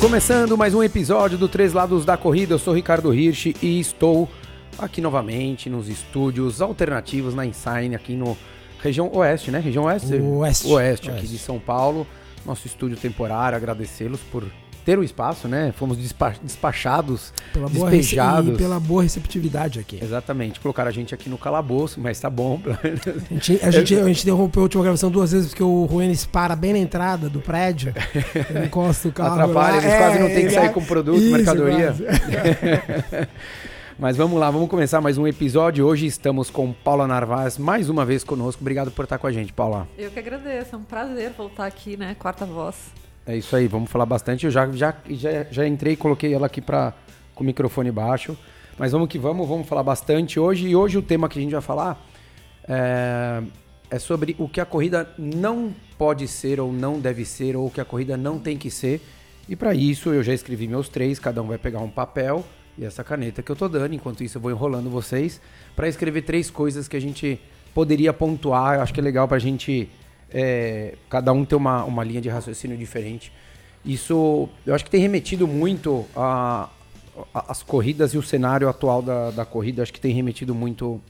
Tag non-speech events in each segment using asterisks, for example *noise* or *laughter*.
Começando mais um episódio do Três Lados da Corrida, eu sou Ricardo Hirsch e estou aqui novamente nos estúdios alternativos na Insign, aqui no região oeste, né? Região oeste? Oeste. Oeste, aqui de São Paulo. Nosso estúdio temporário, agradecê-los por ter o espaço, né? Fomos despa- despachados, Pela boa despejados. e pela boa receptividade aqui. Exatamente, colocaram a gente aqui no calabouço, mas tá bom. *laughs* A gente, a, gente, a gente interrompeu a última gravação duas vezes porque o Ruenis para bem na entrada do prédio. Ele encosta o carro. Atrapalha, eles quase não têm que sair com produto, Isso, mercadoria. *laughs* Mas vamos lá, vamos começar mais um episódio. Hoje estamos com Paula Narvaz mais uma vez conosco. Obrigado por estar com a gente, Paula. Eu que agradeço, é um prazer voltar aqui, né? Quarta voz. É isso aí, vamos falar bastante. Eu já, já, já, já entrei e coloquei ela aqui pra, com o microfone baixo. Mas vamos que vamos, vamos falar bastante hoje. E hoje o tema que a gente vai falar é, é sobre o que a corrida não pode ser ou não deve ser, ou o que a corrida não tem que ser. E para isso eu já escrevi meus três, cada um vai pegar um papel e essa caneta que eu tô dando. Enquanto isso eu vou enrolando vocês para escrever três coisas que a gente poderia pontuar. Eu acho que é legal pra gente é, cada um ter uma, uma linha de raciocínio diferente. Isso eu acho que tem remetido muito a, a- as corridas e o cenário atual da, da corrida. Acho que tem remetido muito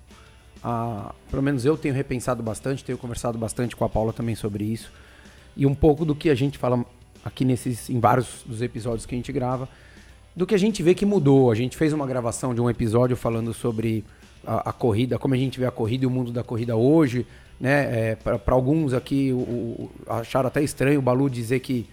a. Pelo menos eu tenho repensado bastante, tenho conversado bastante com a Paula também sobre isso. E um pouco do que a gente fala aqui nesses, em vários dos episódios que a gente grava, do que a gente vê que mudou. A gente fez uma gravação de um episódio falando sobre a, a corrida, como a gente vê a corrida e o mundo da corrida hoje. Né? É, Para alguns aqui o, o- acharam até estranho o Balu dizer que,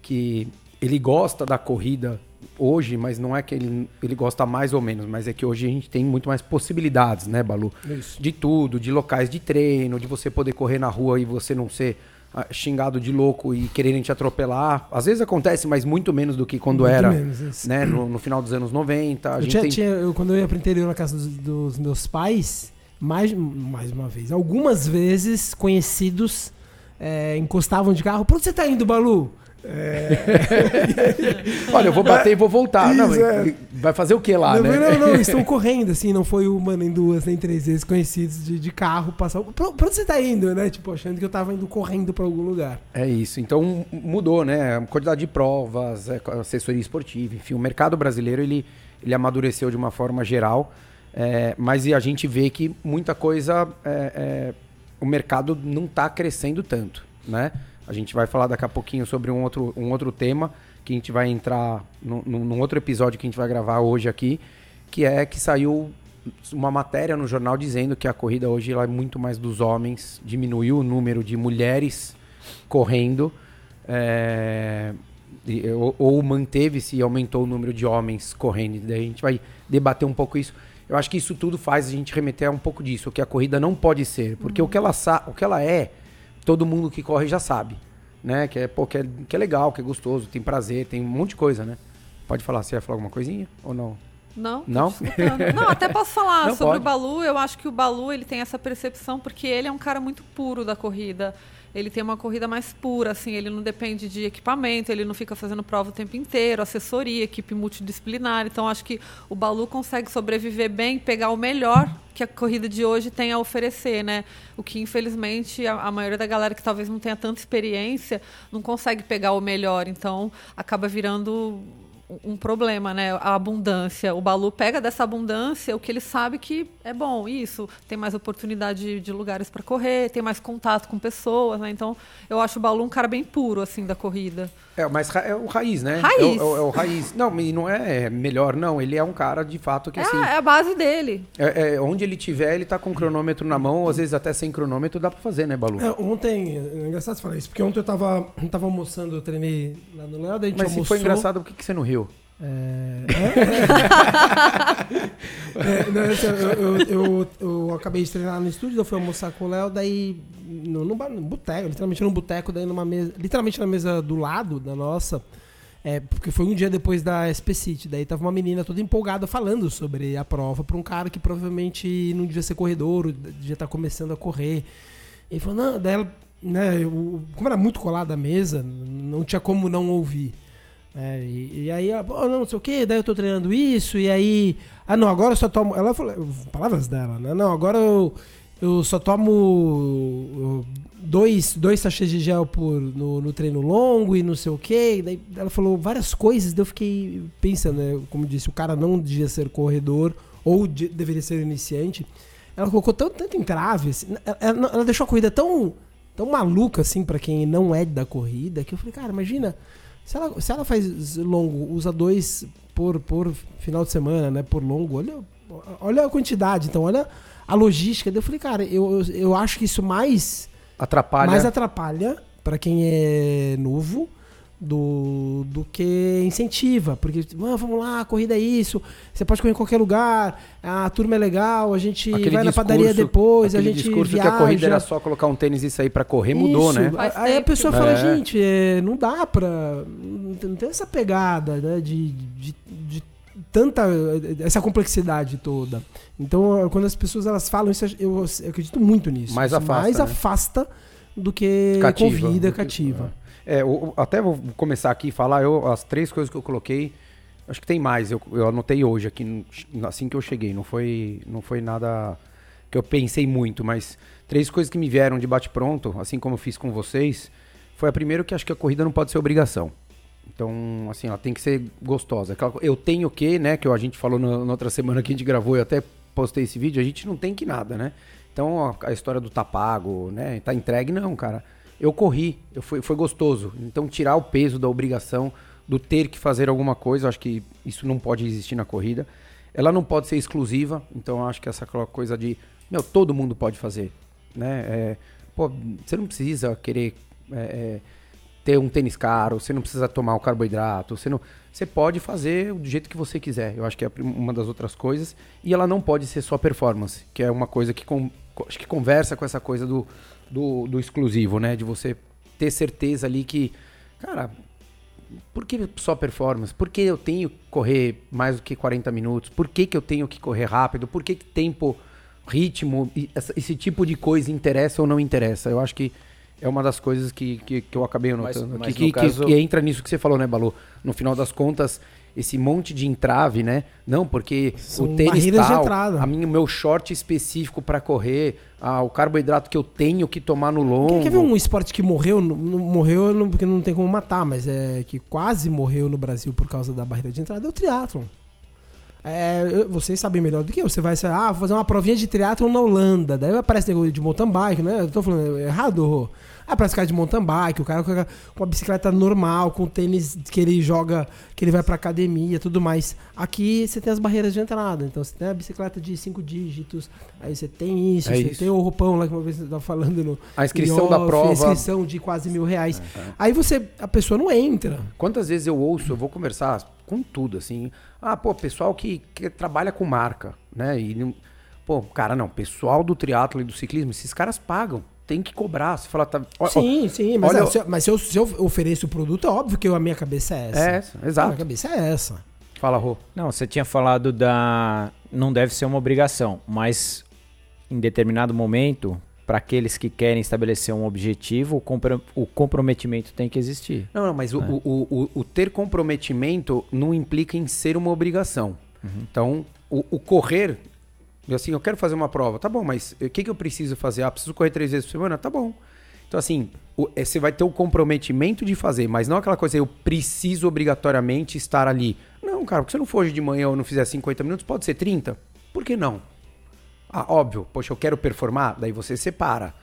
que ele gosta da corrida hoje, mas não é que ele, ele gosta mais ou menos, mas é que hoje a gente tem muito mais possibilidades, né, Balu? Isso. De tudo, de locais de treino, de você poder correr na rua e você não ser xingado de louco e quererem te atropelar. Às vezes acontece, mas muito menos do que quando Muito era, menos, isso. né, no, no final dos anos 90. A Eu tinha, tem... tinha- eu, quando eu ia pro interior na casa dos, dos meus pais, mais, mais uma vez, algumas vezes conhecidos é, encostavam de carro. Pra onde você tá indo, Balu? *laughs* Olha, eu vou bater e vou voltar. não, Isso, é. Vai fazer o que lá, não, né? não, não, *laughs* estão correndo, assim, não foi uma, nem duas, nem três vezes conhecidos de, de carro passar. Pra, pra onde você tá indo, né? Tipo, achando que eu tava indo correndo pra algum lugar. É isso. Então mudou, né? A quantidade de provas, é, assessoria esportiva, enfim, o mercado brasileiro ele, ele amadureceu de uma forma geral, é, mas a gente vê que muita coisa, é, é, o mercado não está crescendo tanto, né? A gente vai falar daqui a pouquinho sobre um outro, um outro tema que a gente vai entrar num, num outro episódio que a gente vai gravar hoje aqui, que é que saiu uma matéria no jornal dizendo que a corrida hoje é muito mais dos homens, diminuiu o número de mulheres correndo, é, ou, ou manteve-se e aumentou o número de homens correndo. Daí a gente vai debater um pouco isso. Eu acho que isso tudo faz a gente remeter a um pouco disso, o que a corrida não pode ser, porque o, que ela o que ela é, todo mundo que corre já sabe, né? Que é, pô, que é, que é legal, que é gostoso, tem prazer, tem um monte de coisa, né? Pode falar, você ia falar alguma coisinha ou não? Não? Não? Não, até posso falar Não, sobre pode. o Balu. Eu acho que o Balu ele tem essa percepção porque ele é um cara muito puro da corrida. Ele tem uma corrida mais pura, assim, ele não depende de equipamento, ele não fica fazendo prova o tempo inteiro, assessoria, equipe multidisciplinar. Então, acho que o Balu consegue sobreviver bem, pegar o melhor que a corrida de hoje tem a oferecer, né? O que, infelizmente, a, a maioria da galera que talvez não tenha tanta experiência não consegue pegar o melhor. Então, acaba virando um problema, né? A abundância. O Balu pega dessa abundância o que ele sabe que é bom. Isso, tem mais oportunidade de lugares para correr, tem mais contato com pessoas, né? Então, eu acho o Balu um cara bem puro, assim, da corrida. É, mas ra- é o raiz, né? Raiz. É o, é o- é o raiz. Não, e não é melhor, não. Ele é um cara de fato que É, assim. a, é a base dele. É, é, onde ele tiver, ele tá com o cronômetro na mão, às vezes até sem cronômetro dá pra fazer, né, Balu? É, ontem, é engraçado você falar isso, porque ontem eu tava, eu tava almoçando, eu treinei lá no Léo, daí a gente Mas se almoçou. foi engraçado, por que, que você não riu? *laughs* É, não, assim, eu, eu, eu, eu acabei de treinar no estúdio, eu fui almoçar com o Léo, daí no, no, no boteco, literalmente num boteco, daí numa mesa, literalmente na mesa do lado da nossa, é, porque foi um dia depois da SP City, daí tava uma menina toda empolgada falando sobre a prova pra um cara que provavelmente não devia ser corredor, devia estar começando a correr. Ele falou, não, daí ela, né, eu- como era muito colada a mesa, não tinha como não ouvir. É, e, e aí, ela, oh, não, não sei o que, daí eu tô treinando isso, e aí. Ah, não, agora eu só tomo. Ela falou, palavras dela, né? Não, agora eu, eu só tomo dois, dois sachês de gel por, no, no treino longo e não sei o que. Daí ela falou várias coisas, daí eu fiquei pensando, né? Como disse, o cara não devia ser corredor ou de, deveria ser iniciante. Ela colocou tanto, tanto entrave, assim, ela, ela, deixou a corrida tão, tão maluca assim para quem não é da corrida, que eu falei, cara, imagina, se ela, se ela faz longo, usa dois por, por final de semana, né? Por longo, olha, olha a quantidade, então olha a logística. Eu falei, cara, eu, eu, eu acho que isso mais atrapalha. Mais atrapalha para quem é novo do, do que incentiva. Porque, ah, vamos lá, a corrida é isso, você pode correr em qualquer lugar, a turma é legal, a gente aquele vai discurso, na padaria depois, a gente discurso viaja. que a corrida era só colocar um tênis e sair para correr, mudou, isso. né? Aí a pessoa fala, é. gente, é, não dá pra... Não tem essa pegada, né, de, de, de tanta essa complexidade toda. Então, quando as pessoas elas falam isso, eu, eu acredito muito nisso. Mais afasta, mais né? afasta do que cativa, convida, cativa. É, eu, até vou começar aqui e falar eu, as três coisas que eu coloquei. Acho que tem mais. Eu, eu anotei hoje aqui assim que eu cheguei. Não foi, não foi nada que eu pensei muito, mas três coisas que me vieram de bate pronto, assim como eu fiz com vocês. Foi a primeira que acho que a corrida não pode ser obrigação. Então, assim, ela tem que ser gostosa. Eu tenho que, né, que a gente falou na, na outra semana que a gente gravou, eu até postei esse vídeo, a gente não tem que nada, né? Então, a, a história do tá pago, né, tá entregue, não, cara. Eu corri, eu fui, foi gostoso. Então, tirar o peso da obrigação, do ter que fazer alguma coisa, acho que isso não pode existir na corrida. Ela não pode ser exclusiva, então acho que essa coisa de, meu, todo mundo pode fazer, né? É, pô, você não precisa querer... É, é, ter um tênis caro, você não precisa tomar o carboidrato, você não, você pode fazer do jeito que você quiser. Eu acho que é uma das outras coisas e ela não pode ser só performance, que é uma coisa que com, acho que conversa com essa coisa do, do, do exclusivo, né? De você ter certeza ali que, cara, por que só performance? Por que eu tenho que correr mais do que 40 minutos? Por que, que eu tenho que correr rápido? Por que, que tempo, ritmo, esse tipo de coisa interessa ou não interessa? Eu acho que é uma das coisas que, que, que eu acabei anotando. Mas, mas que, que, caso... que, entra nisso que você falou, né, Balu? No final das contas, esse monte de entrave, né? Não, porque São o tênis tal, a minha, o meu short específico para correr, ah, o carboidrato que eu tenho que tomar no longo. Quer ver um esporte que morreu, não, morreu não, porque não tem como matar, mas é que quase morreu no Brasil por causa da barreira de entrada, é o triatlon. É, vocês sabem melhor do que eu. Você vai ah, vou fazer uma provinha de triatlon na Holanda. Daí aparece negócio de mountain bike, né? Eu tô falando errado, ah, parece cara de mountain bike, o cara com uma bicicleta normal, com tênis que ele joga, que ele vai pra academia tudo mais. Aqui você tem as barreiras de entrada. Então você tem a bicicleta de cinco dígitos, aí você tem isso, é você isso. tem o roupão lá que uma vez você tava falando no. A inscrição off, da prova. A inscrição de quase mil reais. É, é. Aí você. A pessoa não entra. Quantas vezes eu ouço, eu vou conversar com tudo, assim. Ah, pô, pessoal que, que trabalha com marca, né? E, pô, cara, não, pessoal do triatlo e do ciclismo, esses caras pagam tem que cobrar. Você fala, tá, ó, sim, sim, mas, olha, é, se, mas se, eu, se eu ofereço o produto, é óbvio que a minha cabeça é essa. É essa, exato. A minha cabeça é essa. Fala, Rô. Não, você tinha falado da. Não deve ser uma obrigação, mas em determinado momento, para aqueles que querem estabelecer um objetivo, o, compro o comprometimento tem que existir. Não, não mas né? o, o, o, o, ter comprometimento não implica em ser uma obrigação. Uhum. Então, o, correr assim, eu quero fazer uma prova. Tá bom, mas o que, que eu preciso fazer? Ah, preciso correr três vezes por semana? Tá bom. Então, assim, é, você vai ter o comprometimento de fazer, mas não aquela coisa, eu preciso obrigatoriamente estar ali. Não, cara, porque se eu não for hoje de manhã ou não fizer 50 minutos, pode ser 30? Por que não? Ah, óbvio, poxa, eu quero performar, daí você separa.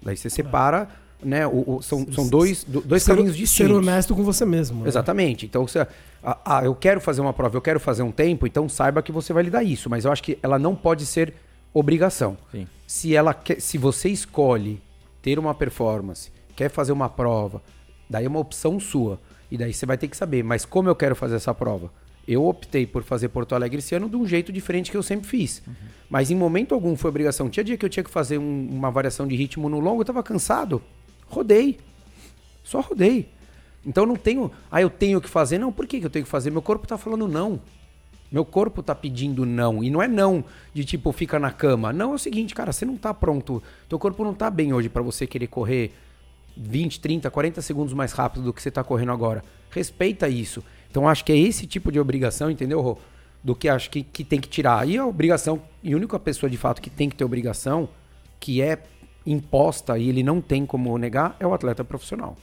Daí você separa né? O, o, são, são dois, dois ser, caminhos distintos. Ser honesto com você mesmo. Né? Exatamente. Então, você, ah, ah, eu quero fazer uma prova, eu quero fazer um tempo, então saiba que você vai lhe dar isso. Mas eu acho que ela não pode ser obrigação. Sim. Se, ela quer, se você escolhe ter uma performance, quer fazer uma prova, daí é uma opção sua. E daí você vai ter que saber, mas como eu quero fazer essa prova? Eu optei por fazer Porto Alegre esse ano de um jeito diferente que eu sempre fiz. Uhum. Mas em momento algum foi obrigação. Tinha dia que eu tinha que fazer um, uma variação de ritmo no longo, eu estava cansado. Rodei. Só rodei. Então não tenho. Ah, eu tenho que fazer. Não, por que eu tenho que fazer? Meu corpo tá falando não. Meu corpo tá pedindo não. E não é não de tipo, fica na cama. Não, é o seguinte, cara, você não tá pronto. Teu corpo não tá bem hoje para você querer correr 20, 30, 40 segundos mais rápido do que você tá correndo agora. Respeita isso. Então acho que é esse tipo de obrigação, entendeu, Rô? Do que acho que, que tem que tirar. E a obrigação, e a única pessoa de fato que tem que ter obrigação, que é imposta e ele não tem como negar, é o atleta profissional.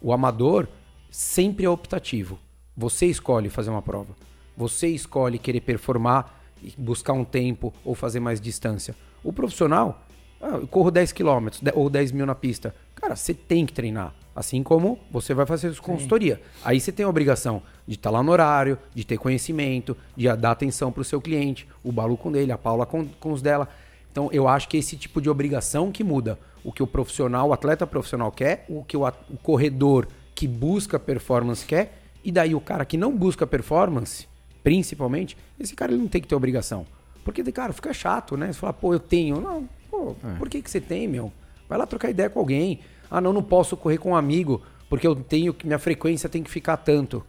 O amador sempre é optativo. Você escolhe fazer uma prova. Você escolhe querer performar, buscar um tempo ou fazer mais distância. O profissional, ah, eu corro 10 km ou 10 mil na pista. Cara, você tem que treinar. Assim como você vai fazer sua consultoria. Aí você tem a obrigação de estar lá no horário, de ter conhecimento, de dar atenção para o seu cliente. O Balu com dele, a Paula com, com os dela. Então eu acho que esse tipo de obrigação que muda. O que o profissional, o atleta profissional quer, o que o, o corredor que busca performance quer, e daí o cara que não busca performance, principalmente, esse cara ele não tem que ter obrigação. Porque, cara, fica chato, né? Você fala, pô, eu tenho. Não, pô, é. por que, que você tem, meu? Vai lá trocar ideia com alguém. Ah, não, não posso correr com um amigo, porque eu tenho que. Minha frequência tem que ficar tanto.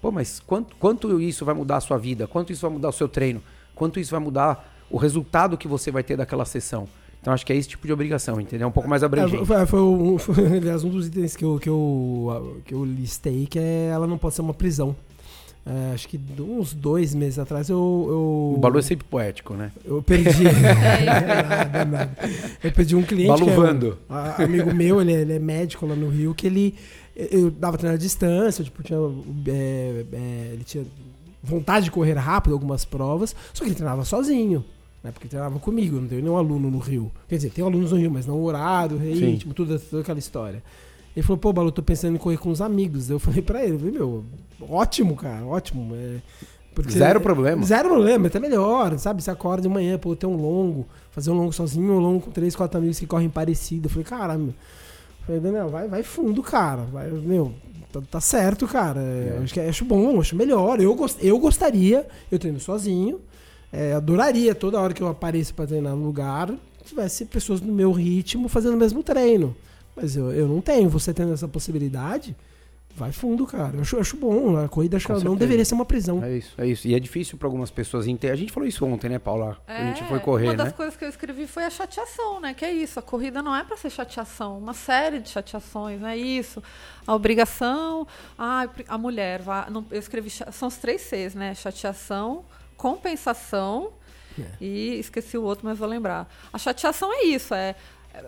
Pô, mas quanto, quanto isso vai mudar a sua vida? Quanto isso vai mudar o seu treino? Quanto isso vai mudar o resultado que você vai ter daquela sessão? Então acho que é esse tipo de obrigação, entendeu? Um pouco mais abrangente. É, foi, foi, um, foi, *laughs* aliás, um dos itens que eu, que, eu, que eu listei, que é ela não pode ser uma prisão. É, acho que uns dois meses atrás eu. eu o Balu é sempre poético, né? Eu perdi. *laughs* *laughs* Eu perdi um cliente. Baluvando. É um amigo meu, ele, é, ele, é médico lá no Rio, que ele. Eu dava treino à distância, tipo, tinha, é, é, ele tinha vontade de correr rápido algumas provas, só que ele treinava sozinho né? Porque treinava comigo, não tenho nenhum aluno no Rio. Quer dizer, tem alunos no Rio, mas não o horário, ritmo, tudo, toda aquela história. Ele falou, pô, Balu, tô pensando em correr com os amigos. Eu falei pra ele, meu, ótimo, cara, ótimo. É, zero problema. Zero problema, até melhor, sabe? Você acorda de manhã, pô, ter um longo, fazer um longo sozinho, um longo com três, quatro amigos que correm parecido. Eu falei, cara, meu. Eu falei, Daniel, vai, vai fundo, cara. Vai, meu, tá, tá certo, cara. É. Acho, que, acho bom, acho melhor. Eu, gost, eu gostaria, eu treino sozinho. É, adoraria toda hora que eu apareço para treinar no lugar, tivesse pessoas no meu ritmo fazendo o mesmo treino. Mas eu, eu não tenho. Você tendo essa possibilidade, vai fundo, cara. Eu acho, acho bom. A corrida acho que não deveria ser uma prisão. É isso, é isso. E é difícil para algumas pessoas entender. A gente falou isso ontem, né, Paula? É, a gente foi correr, Uma das né? coisas que eu escrevi foi a chateação, né? Que é isso. A corrida não é para ser chateação. Uma série de chateações, não é isso. A obrigação. Ah, a mulher. Vai, não, eu escrevi. São os três Cs, né? Chateação compensação é. e esqueci o outro, mas vou lembrar. A chateação é isso, é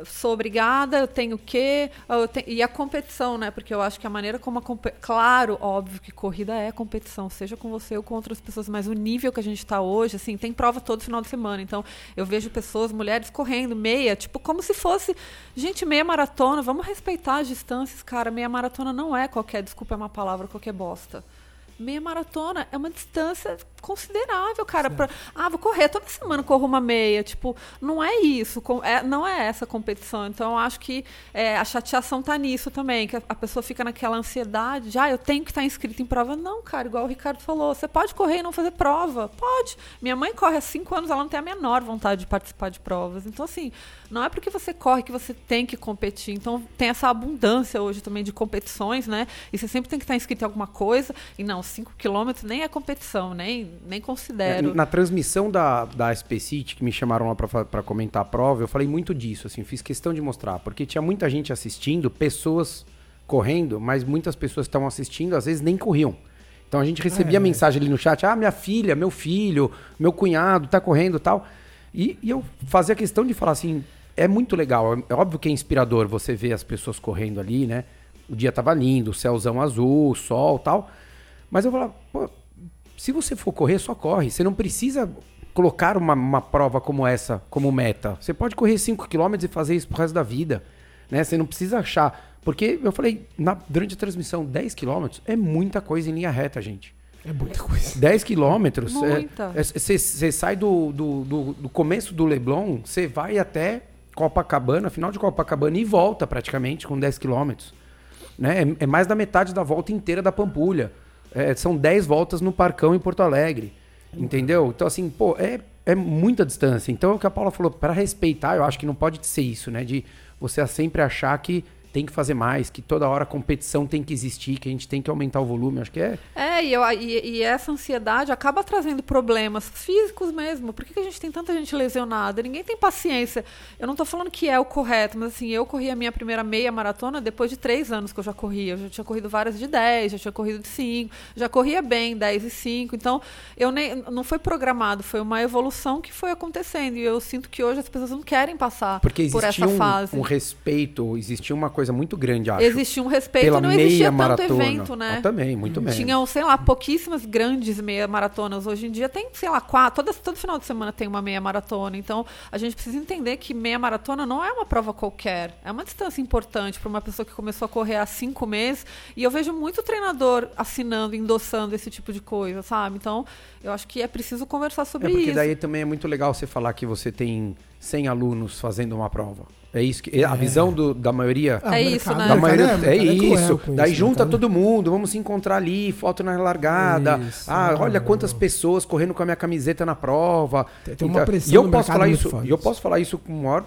sou obrigada, eu tenho que tenho, e a competição, né? Porque eu acho que a maneira como a claro, óbvio que corrida é competição, seja com você ou com outras pessoas, mas o nível que a gente está hoje, assim, tem prova todo final de semana, então eu vejo pessoas, mulheres correndo meia, tipo como se fosse, gente, meia maratona, vamos respeitar as distâncias, cara, meia maratona não é qualquer, desculpa é uma palavra, qualquer bosta. Meia maratona é uma distância considerável, cara. Pra, ah, vou correr toda semana, corro uma meia. Tipo, não é isso. É, não é essa competição. Então, eu acho que é, a chateação tá nisso também. Que a, a, pessoa fica naquela ansiedade de, ah, eu tenho que estar inscrito em prova. Não, cara, igual o Ricardo falou. Você pode correr e não fazer prova. Pode. Minha mãe corre há cinco anos, ela não tem a menor vontade de participar de provas. Então, assim, não é porque você corre que você tem que competir. Então, tem essa abundância hoje também de competições, né? E você sempre tem que estar inscrito em alguma coisa. E não, cinco quilômetros nem é competição, nem nem considero. É, na transmissão da, da SP City, que me chamaram lá para comentar a prova, eu falei muito disso, assim, fiz questão de mostrar, porque tinha muita gente assistindo, pessoas correndo, mas muitas pessoas estavam assistindo, às vezes nem corriam. Então a gente recebia é, mensagem ali no chat, ah, minha filha, meu filho, meu cunhado tá correndo tal. E, e eu fazia questão de falar assim, é muito legal, é óbvio que é inspirador você ver as pessoas correndo ali, né? O dia tava lindo, o céuzão azul, sol tal. Mas eu falava, pô, se você for correr, só corre. Você não precisa colocar uma, uma prova como essa como meta. Você pode correr 5 km e fazer isso pro resto da vida. Né? Você não precisa achar. Porque eu falei, na, durante a transmissão, 10 km é muita coisa em linha reta, gente. É muita coisa. 10 quilômetros. Você é, é, sai do, do, do, do, começo do Leblon, você vai até Copacabana, final de Copacabana, e volta praticamente com 10 quilômetros. Né? É, é, mais da metade da volta inteira da Pampulha. É, são 10 voltas no Parcão em Porto Alegre. Entendeu? Então, assim, pô, é, é muita distância. Então, é o que a Paula falou, para respeitar, eu acho que não pode ser isso, né? De você sempre achar que tem que fazer mais, que toda hora a competição tem que existir, que a gente tem que aumentar o volume. Acho que é. É, e, eu, e, e essa ansiedade acaba trazendo problemas físicos mesmo. Por que, que a gente tem tanta gente lesionada? Ninguém tem paciência. Eu não tô falando que é o correto, mas assim, eu corri a minha primeira meia maratona depois de três anos que eu já corria. Eu já tinha corrido várias de 10, já tinha corrido de 5, já corria bem 10 e 5. Então, eu nem, não foi programado, foi uma evolução que foi acontecendo. E eu sinto que hoje as pessoas não querem passar Porque por essa existia um, fase. um respeito, existia uma coisa muito grande, acho. Existia um respeito pela e não meia existia tanto maratona. evento, né? Ah, também, muito bem. Tinham, sei lá, pouquíssimas grandes meia maratonas. Hoje em dia tem, sei lá, quatro. Todo, todo final de semana tem uma meia maratona. Então, a gente precisa entender que meia maratona não é uma prova qualquer. É uma distância importante para uma pessoa que começou a correr há cinco meses. E eu vejo muito treinador assinando, endossando esse tipo de coisa, sabe? Então, eu acho que é preciso conversar sobre É porque isso. daí também é muito legal você falar que você tem 100 alunos fazendo uma prova. É isso que a visão do- da maioria Ah, É isso, mercado- né? da mercado maioria é- o é, mercado é isso. Daí isso, junta né? todo mundo, vamos se encontrar ali, foto na largada. Isso, ah, olha quantas pessoas correndo com a minha camiseta na prova. Tem- tem uma Então, pressão e eu posso falar isso, e eu posso falar isso com o maior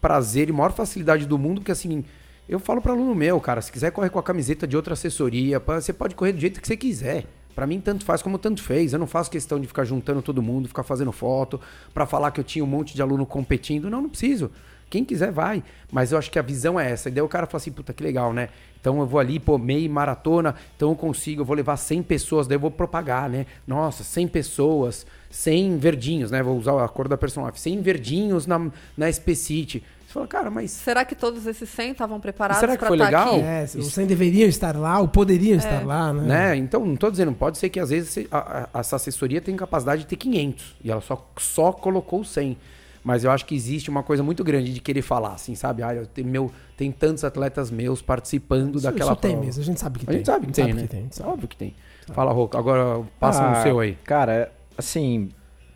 prazer e maior facilidade do mundo, porque assim, eu falo para aluno meu, cara, se quiser correr com a camiseta de outra assessoria, você pode correr do jeito que você quiser. Pra mim, tanto faz como tanto fez. Eu não faço questão de ficar juntando todo mundo, ficar fazendo foto, pra falar que eu tinha um monte de aluno competindo. Não, não preciso. Quem quiser, vai. Mas eu acho que a visão é essa. E daí o cara fala assim, puta, que legal, né? Então eu vou ali, pô, meio maratona, então eu consigo, eu vou levar 100 pessoas, daí eu vou propagar, né? Nossa, 100 pessoas, 100 verdinhos, né? Vou usar a cor da personagem. 100 verdinhos na, na SP City. Você fala, cara, mas Será que todos esses 100 estavam preparados Será que para foi estar legal? aqui? É, os 100 deveriam estar lá, ou poderiam É. estar lá, né? né? Então, não tô dizendo, pode ser que às vezes a- a- essa assessoria tem capacidade de ter 500 e ela só, só colocou 100. Mas eu acho que existe uma coisa muito grande de querer falar, assim, sabe? Ah, eu tenho meu, tem tantos atletas meus participando Isso- daquela isso tem prova. mesmo, a gente sabe que A tem. gente sabe que tem, né? a sabe. Óbvio que tem. Fala, Rô, agora passa Ah, no seu aí. Cara, assim,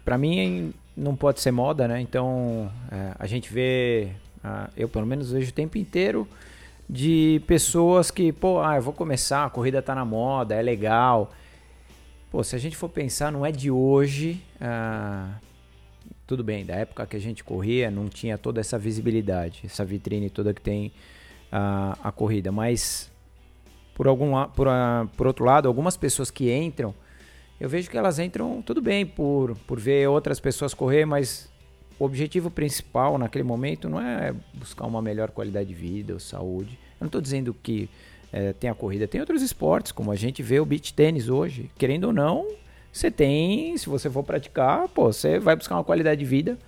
pra mim não pode ser moda, né? Então é, a gente vê, ah, eu pelo menos vejo o tempo inteiro de pessoas que, pô, ah, eu vou começar, a corrida tá na moda, é legal. Pô, se a gente for pensar, não é de hoje. ah, tudo bem, da época que a gente corria, não tinha toda essa visibilidade, essa vitrine toda que tem a, a corrida, mas por algum por, ah, por outro lado, algumas pessoas que entram, eu vejo que elas entram tudo bem por, por ver outras pessoas correr, mas o objetivo principal naquele momento não é buscar uma melhor qualidade de vida ou saúde. Eu não estou dizendo que eh, tem a corrida, tem outros esportes, como a gente vê o beach tênis hoje. Querendo ou não, você tem, se você for praticar, pô, você vai buscar uma qualidade de vida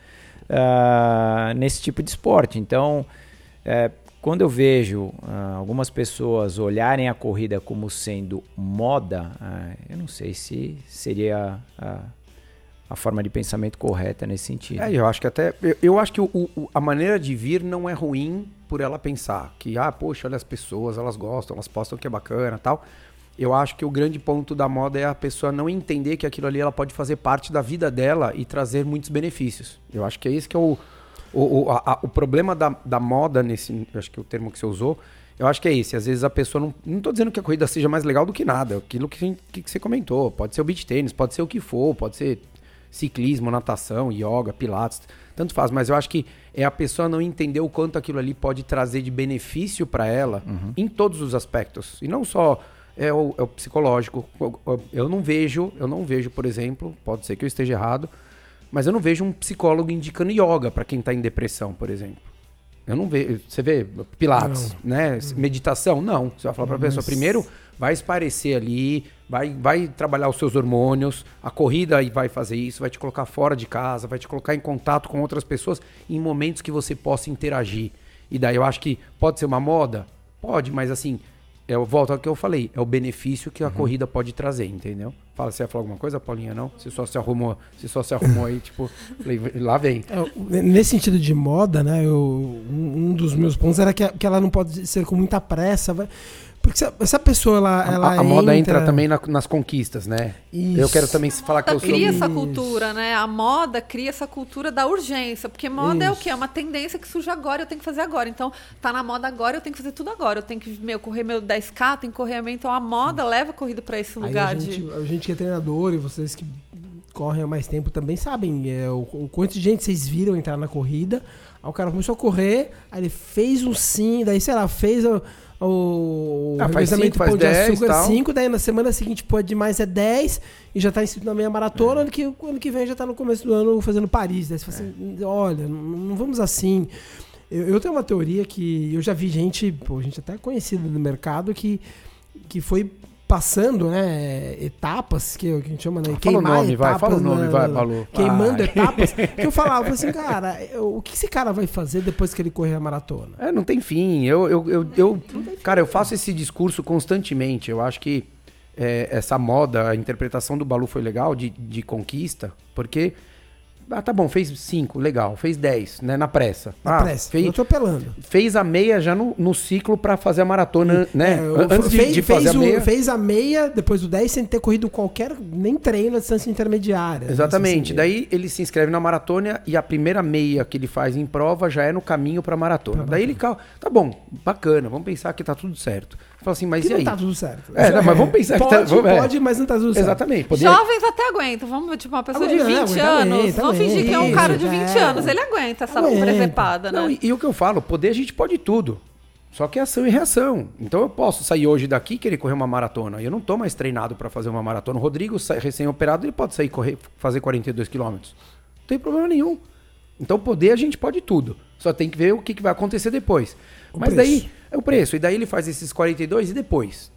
ah, nesse tipo de esporte. Então, é, quando eu vejo ah, algumas pessoas olharem a corrida como sendo moda, ah, eu não sei se seria a, forma de pensamento correta nesse sentido. É, eu acho que até. Eu, eu acho que o- o- a maneira de vir não é ruim por ela pensar que, ah, poxa, olha as pessoas, elas gostam, elas postam que é bacana tal. Eu acho que o grande ponto da moda é a pessoa não entender que aquilo ali ela pode fazer parte da vida dela e trazer muitos benefícios. Eu acho que é esse que é o, o, o, a- o problema da, da moda, nesse. Acho que o termo que você usou. Eu acho que é esse. Às vezes a pessoa não. Não tô dizendo que a corrida seja mais legal do que nada. Aquilo que, que, que você comentou. Pode ser o beach tênis, pode ser o que for, pode ser ciclismo, natação, yoga, pilates, tanto faz, mas eu acho que é a pessoa não entender o quanto aquilo ali pode trazer de benefício para ela em todos os aspectos. E não só é o, é o psicológico. Eu- não vejo, eu não vejo, por exemplo, pode ser que eu esteja errado, mas eu não vejo um psicólogo indicando yoga para quem tá em depressão, por exemplo. Eu não vejo. Você vê pilates, né? Meditação? Não. Você vai falar para a pessoa, Mas- primeiro vai esparecer ali, vai, vai trabalhar os seus hormônios, a corrida aí vai fazer isso, vai te colocar fora de casa, vai te colocar em contato com outras pessoas em momentos que você possa interagir. E daí eu acho que pode ser uma moda? Pode, mas assim, eu volto ao que eu falei, é o benefício que a corrida pode trazer, entendeu? Fala, você ia falar alguma coisa, Paulinha? Não? Você só se arrumou, você só se arrumou aí, tipo, *laughs* lá vem. É, nesse sentido de moda, né, eu- um, um dos meus pontos era que, a- que ela não pode ser com muita pressa. vai- porque se a, se a pessoa, ela, A- ela a, a moda entra também na- nas conquistas, né? Isso. Eu quero também falar que eu sou. cria essa Isso. cultura, né? A moda cria essa cultura da urgência. Porque moda é o Isso. quê? É uma tendência que surge agora, eu tenho que fazer agora. Então, tá na moda agora, eu tenho que fazer tudo agora. Eu tenho que meu, correr meu 10K, tenho que correr a minha. Então, a moda leva a corrida para esse Aí lugar a de. gente, a gente que é treinador e vocês que correm há mais tempo também sabem é, o, o quanto de gente vocês viram entrar na corrida. Aí o cara começou a correr, aí ele fez um sim, daí, sei lá, fez o, o Ah, faz revezamento cinco, pão de 10 açúcar tal. 5, daí na semana seguinte pode mais é 10 e já tá inscrito na meia maratona, ano, que, ano que vem já tá no começo do ano fazendo Paris. Daí você fala assim, olha, não, não vamos assim. Eu, eu tenho uma teoria que eu já vi gente, pô, gente até conhecida no mercado, que, que foi passando, né, etapas, que, que a gente chama, né, Fala o nome, vai, fala o nome, né, vai, Balu. Queimando Vai. etapas. Que eu falava assim, *laughs* cara, eu- o que esse cara vai fazer depois que ele correr a maratona? É, não tem fim. Eu, eu, eu, eu- cara, eu faço esse discurso constantemente. Eu acho que é, essa moda, a interpretação do Balu foi legal de, de conquista, porque. Ah, tá bom, fez cinco, legal. Fez 10, né? Na pressa. Na ah, pressa. Fez, Eu tô apelando. fez a meia já no, no ciclo pra fazer a maratona, né? É, Antes de, fez, de fazer fez a o- meia. fez a meia depois do 10 sem ter corrido qualquer, nem treino distância intermediária. Exatamente. Assim, Daí ele se inscreve na maratona e a primeira meia que ele faz em prova já é no caminho pra maratona. Pra Daí ele cal- tá bom, bacana, vamos pensar que tá tudo certo. Fala assim, mas que e não aí? tá tudo certo. É, não, mas vamos pensar que pode, tá- vamos- é. Pode, mas não tá tudo certo. Exatamente. Poder... Jovens até aguentam. Vamos, tipo, uma pessoa de Aguenta, 20 aguenta, anos. aguenta, Vamos fingir que é um cara de isso, 20 é. anos. Ele aguenta essa presepada, né? Não, e, e o que eu falo, poder a gente pode tudo. Só que é ação e reação. Então eu posso sair hoje daqui e querer correr uma maratona. E eu não tô mais treinado pra fazer uma maratona. O Rodrigo, recém-operado, ele pode sair correr, fazer 42 quilômetros. Não tem problema nenhum. Então poder a gente pode tudo. Só tem que ver o que, que vai acontecer depois. O Mas preço. daí é o preço. E daí ele faz esses 42 e depois?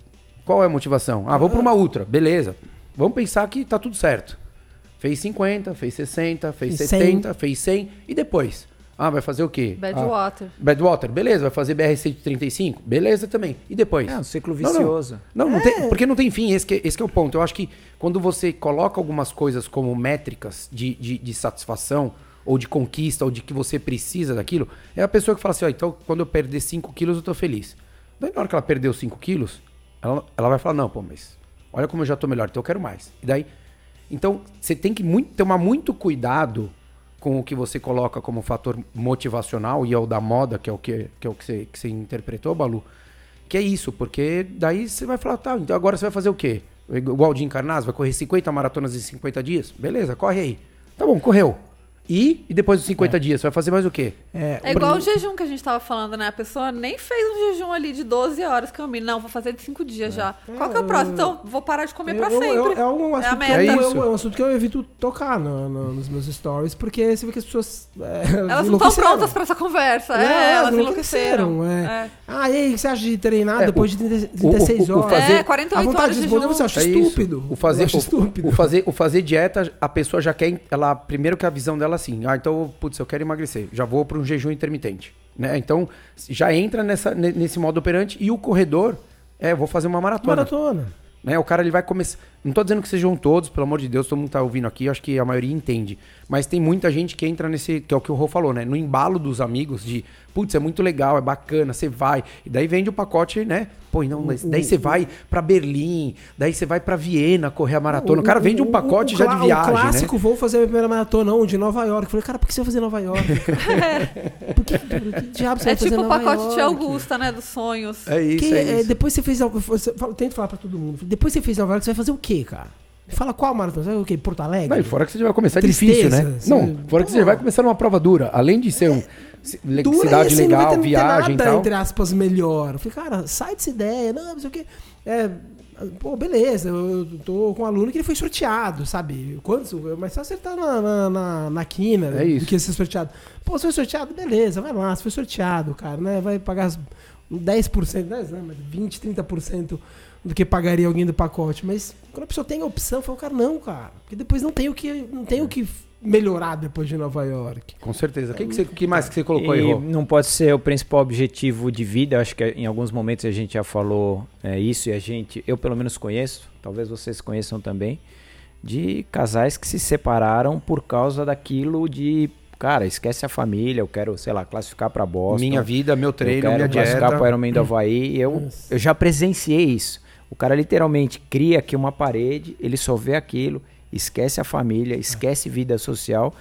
Qual é a motivação? Ah, vou pra uma ultra. Beleza. Vamos pensar que tá tudo certo. Fez 50, fez 60, fez Fez 70, fez 100. E depois? Ah, vai fazer o quê? Ah, Badwater. Badwater, beleza. Vai fazer BR-135? Beleza também. E depois? É um ciclo Não, não. vicioso. Não, não, tem, porque não tem fim, esse que, esse que é o ponto. Eu acho que quando você coloca algumas coisas como métricas de, de, de satisfação, ou de conquista, ou de que você precisa daquilo, é a pessoa que fala assim, ó, então quando eu perder 5 quilos eu tô feliz. Daí na hora que ela perdeu 5 quilos, ela, ela vai falar, não, pô, mas olha como eu já tô melhor, então eu quero mais. E daí, então você tem que muito, tomar muito cuidado com o que você coloca como fator motivacional, e é o da moda, que é o que, que, é o que, você, que você interpretou, Balu, que é isso, porque daí você vai falar, tá, então agora você vai fazer o quê? Igual o Jim Carnaz, vai correr 50 maratonas em 50 dias? Beleza, corre aí. Tá bom, correu. E, e depois dos 50 dias, você vai fazer mais o quê? É, É igual o jejum que a gente tava falando, né? A pessoa nem fez um jejum ali de 12 horas que eu me. Não, vou fazer de 5 dias já. Qual que é o próximo? Então, vou parar de comer pra eu- eu- sempre. É, um É a assunto, que meta. eu, É eu- é um assunto que eu evito tocar no- no- nos meus stories, porque você vê que as pessoas. é, Elas *laughs* não estão prontas pra essa conversa. É, É, elas enlouqueceram, enlouqueceram. é. É. Ah, e aí, o que você acha de treinar É, depois o- de 30 o- o- 36 o horas? fazer- É, 48 a vontade horas de de responder você acha É estúpido. O fazer, Eu acho o, estúpido. o fazer, o fazer dieta, a pessoa já quer. Ela, primeiro que a visão dela é assim, ah, então, putz, eu quero emagrecer, já vou para um jejum intermitente. Né? Então, já entra nessa, ne- nesse modo operante e o corredor é, vou fazer uma maratona. Maratona. Né? O cara ele vai começar. Não tô dizendo que sejam todos, pelo amor de Deus, todo mundo tá ouvindo aqui, eu acho que a maioria entende. Mas tem muita gente que entra nesse, que é o que o Rô falou, né? No embalo dos amigos de, putz, é muito legal, é bacana, você vai. E daí vende o pacote, né? Pô, não, mas daí você vai pra Berlim, daí você vai pra Viena correr a maratona. O cara vende um pacote já de viagem, O clássico, né? vou fazer a minha primeira maratona, não, de Nova York. Eu falei, cara, por que você vai fazer Nova York? *laughs* por que, que diabo você É vai fazer tipo o Nova pacote de York? Augusta, né? Dos sonhos. É isso, Que, é é, isso. depois você fez. Você, fala- tento falar pra todo mundo. Depois você fez Nova York, você vai fazer o quê, cara? Fala qual maratona? Você vai o quê? Porto Alegre? Não, e fora que você já vai começar Tristeza, difícil, né? você- Não, fora que você já vai começar numa prova dura. Além de ser um le- Dura cidade e assim, não legal, não ter viagem e nada, tal. entre aspas, melhor. Eu falei, cara, sai dessa ideia, não, não sei o quê. É, pô, beleza, eu tô com um aluno que ele foi sorteado, sabe? Quantos? Mas só acertar na, na, na, na quina É isso. do que ser sorteado. Pô, você foi sorteado, beleza, vai lá, você foi sorteado, cara, né? Vai pagar as 10%, 10, não, mas 20, 30% do que pagaria alguém do pacote. Mas quando a pessoa tem a opção, eu falo, cara, não, cara. Porque depois não tem o que, não tem o que melhorar depois de Nova York. Com certeza. O que, que, você- que mais que você colocou aí, E Rô? não pode ser o principal objetivo de vida. Eu acho que em alguns momentos a gente já falou é, isso e a gente, eu pelo menos conheço, talvez vocês conheçam também, de casais que se separaram por causa daquilo de, cara, esquece a família, eu quero, sei lá, classificar para Boston. Minha vida, meu eu treino, quero minha classificar para o Ironman do Havaí. Eu, eu já presenciei isso. O cara literalmente cria aqui uma parede, ele só vê aquilo, esquece a família, esquece vida social.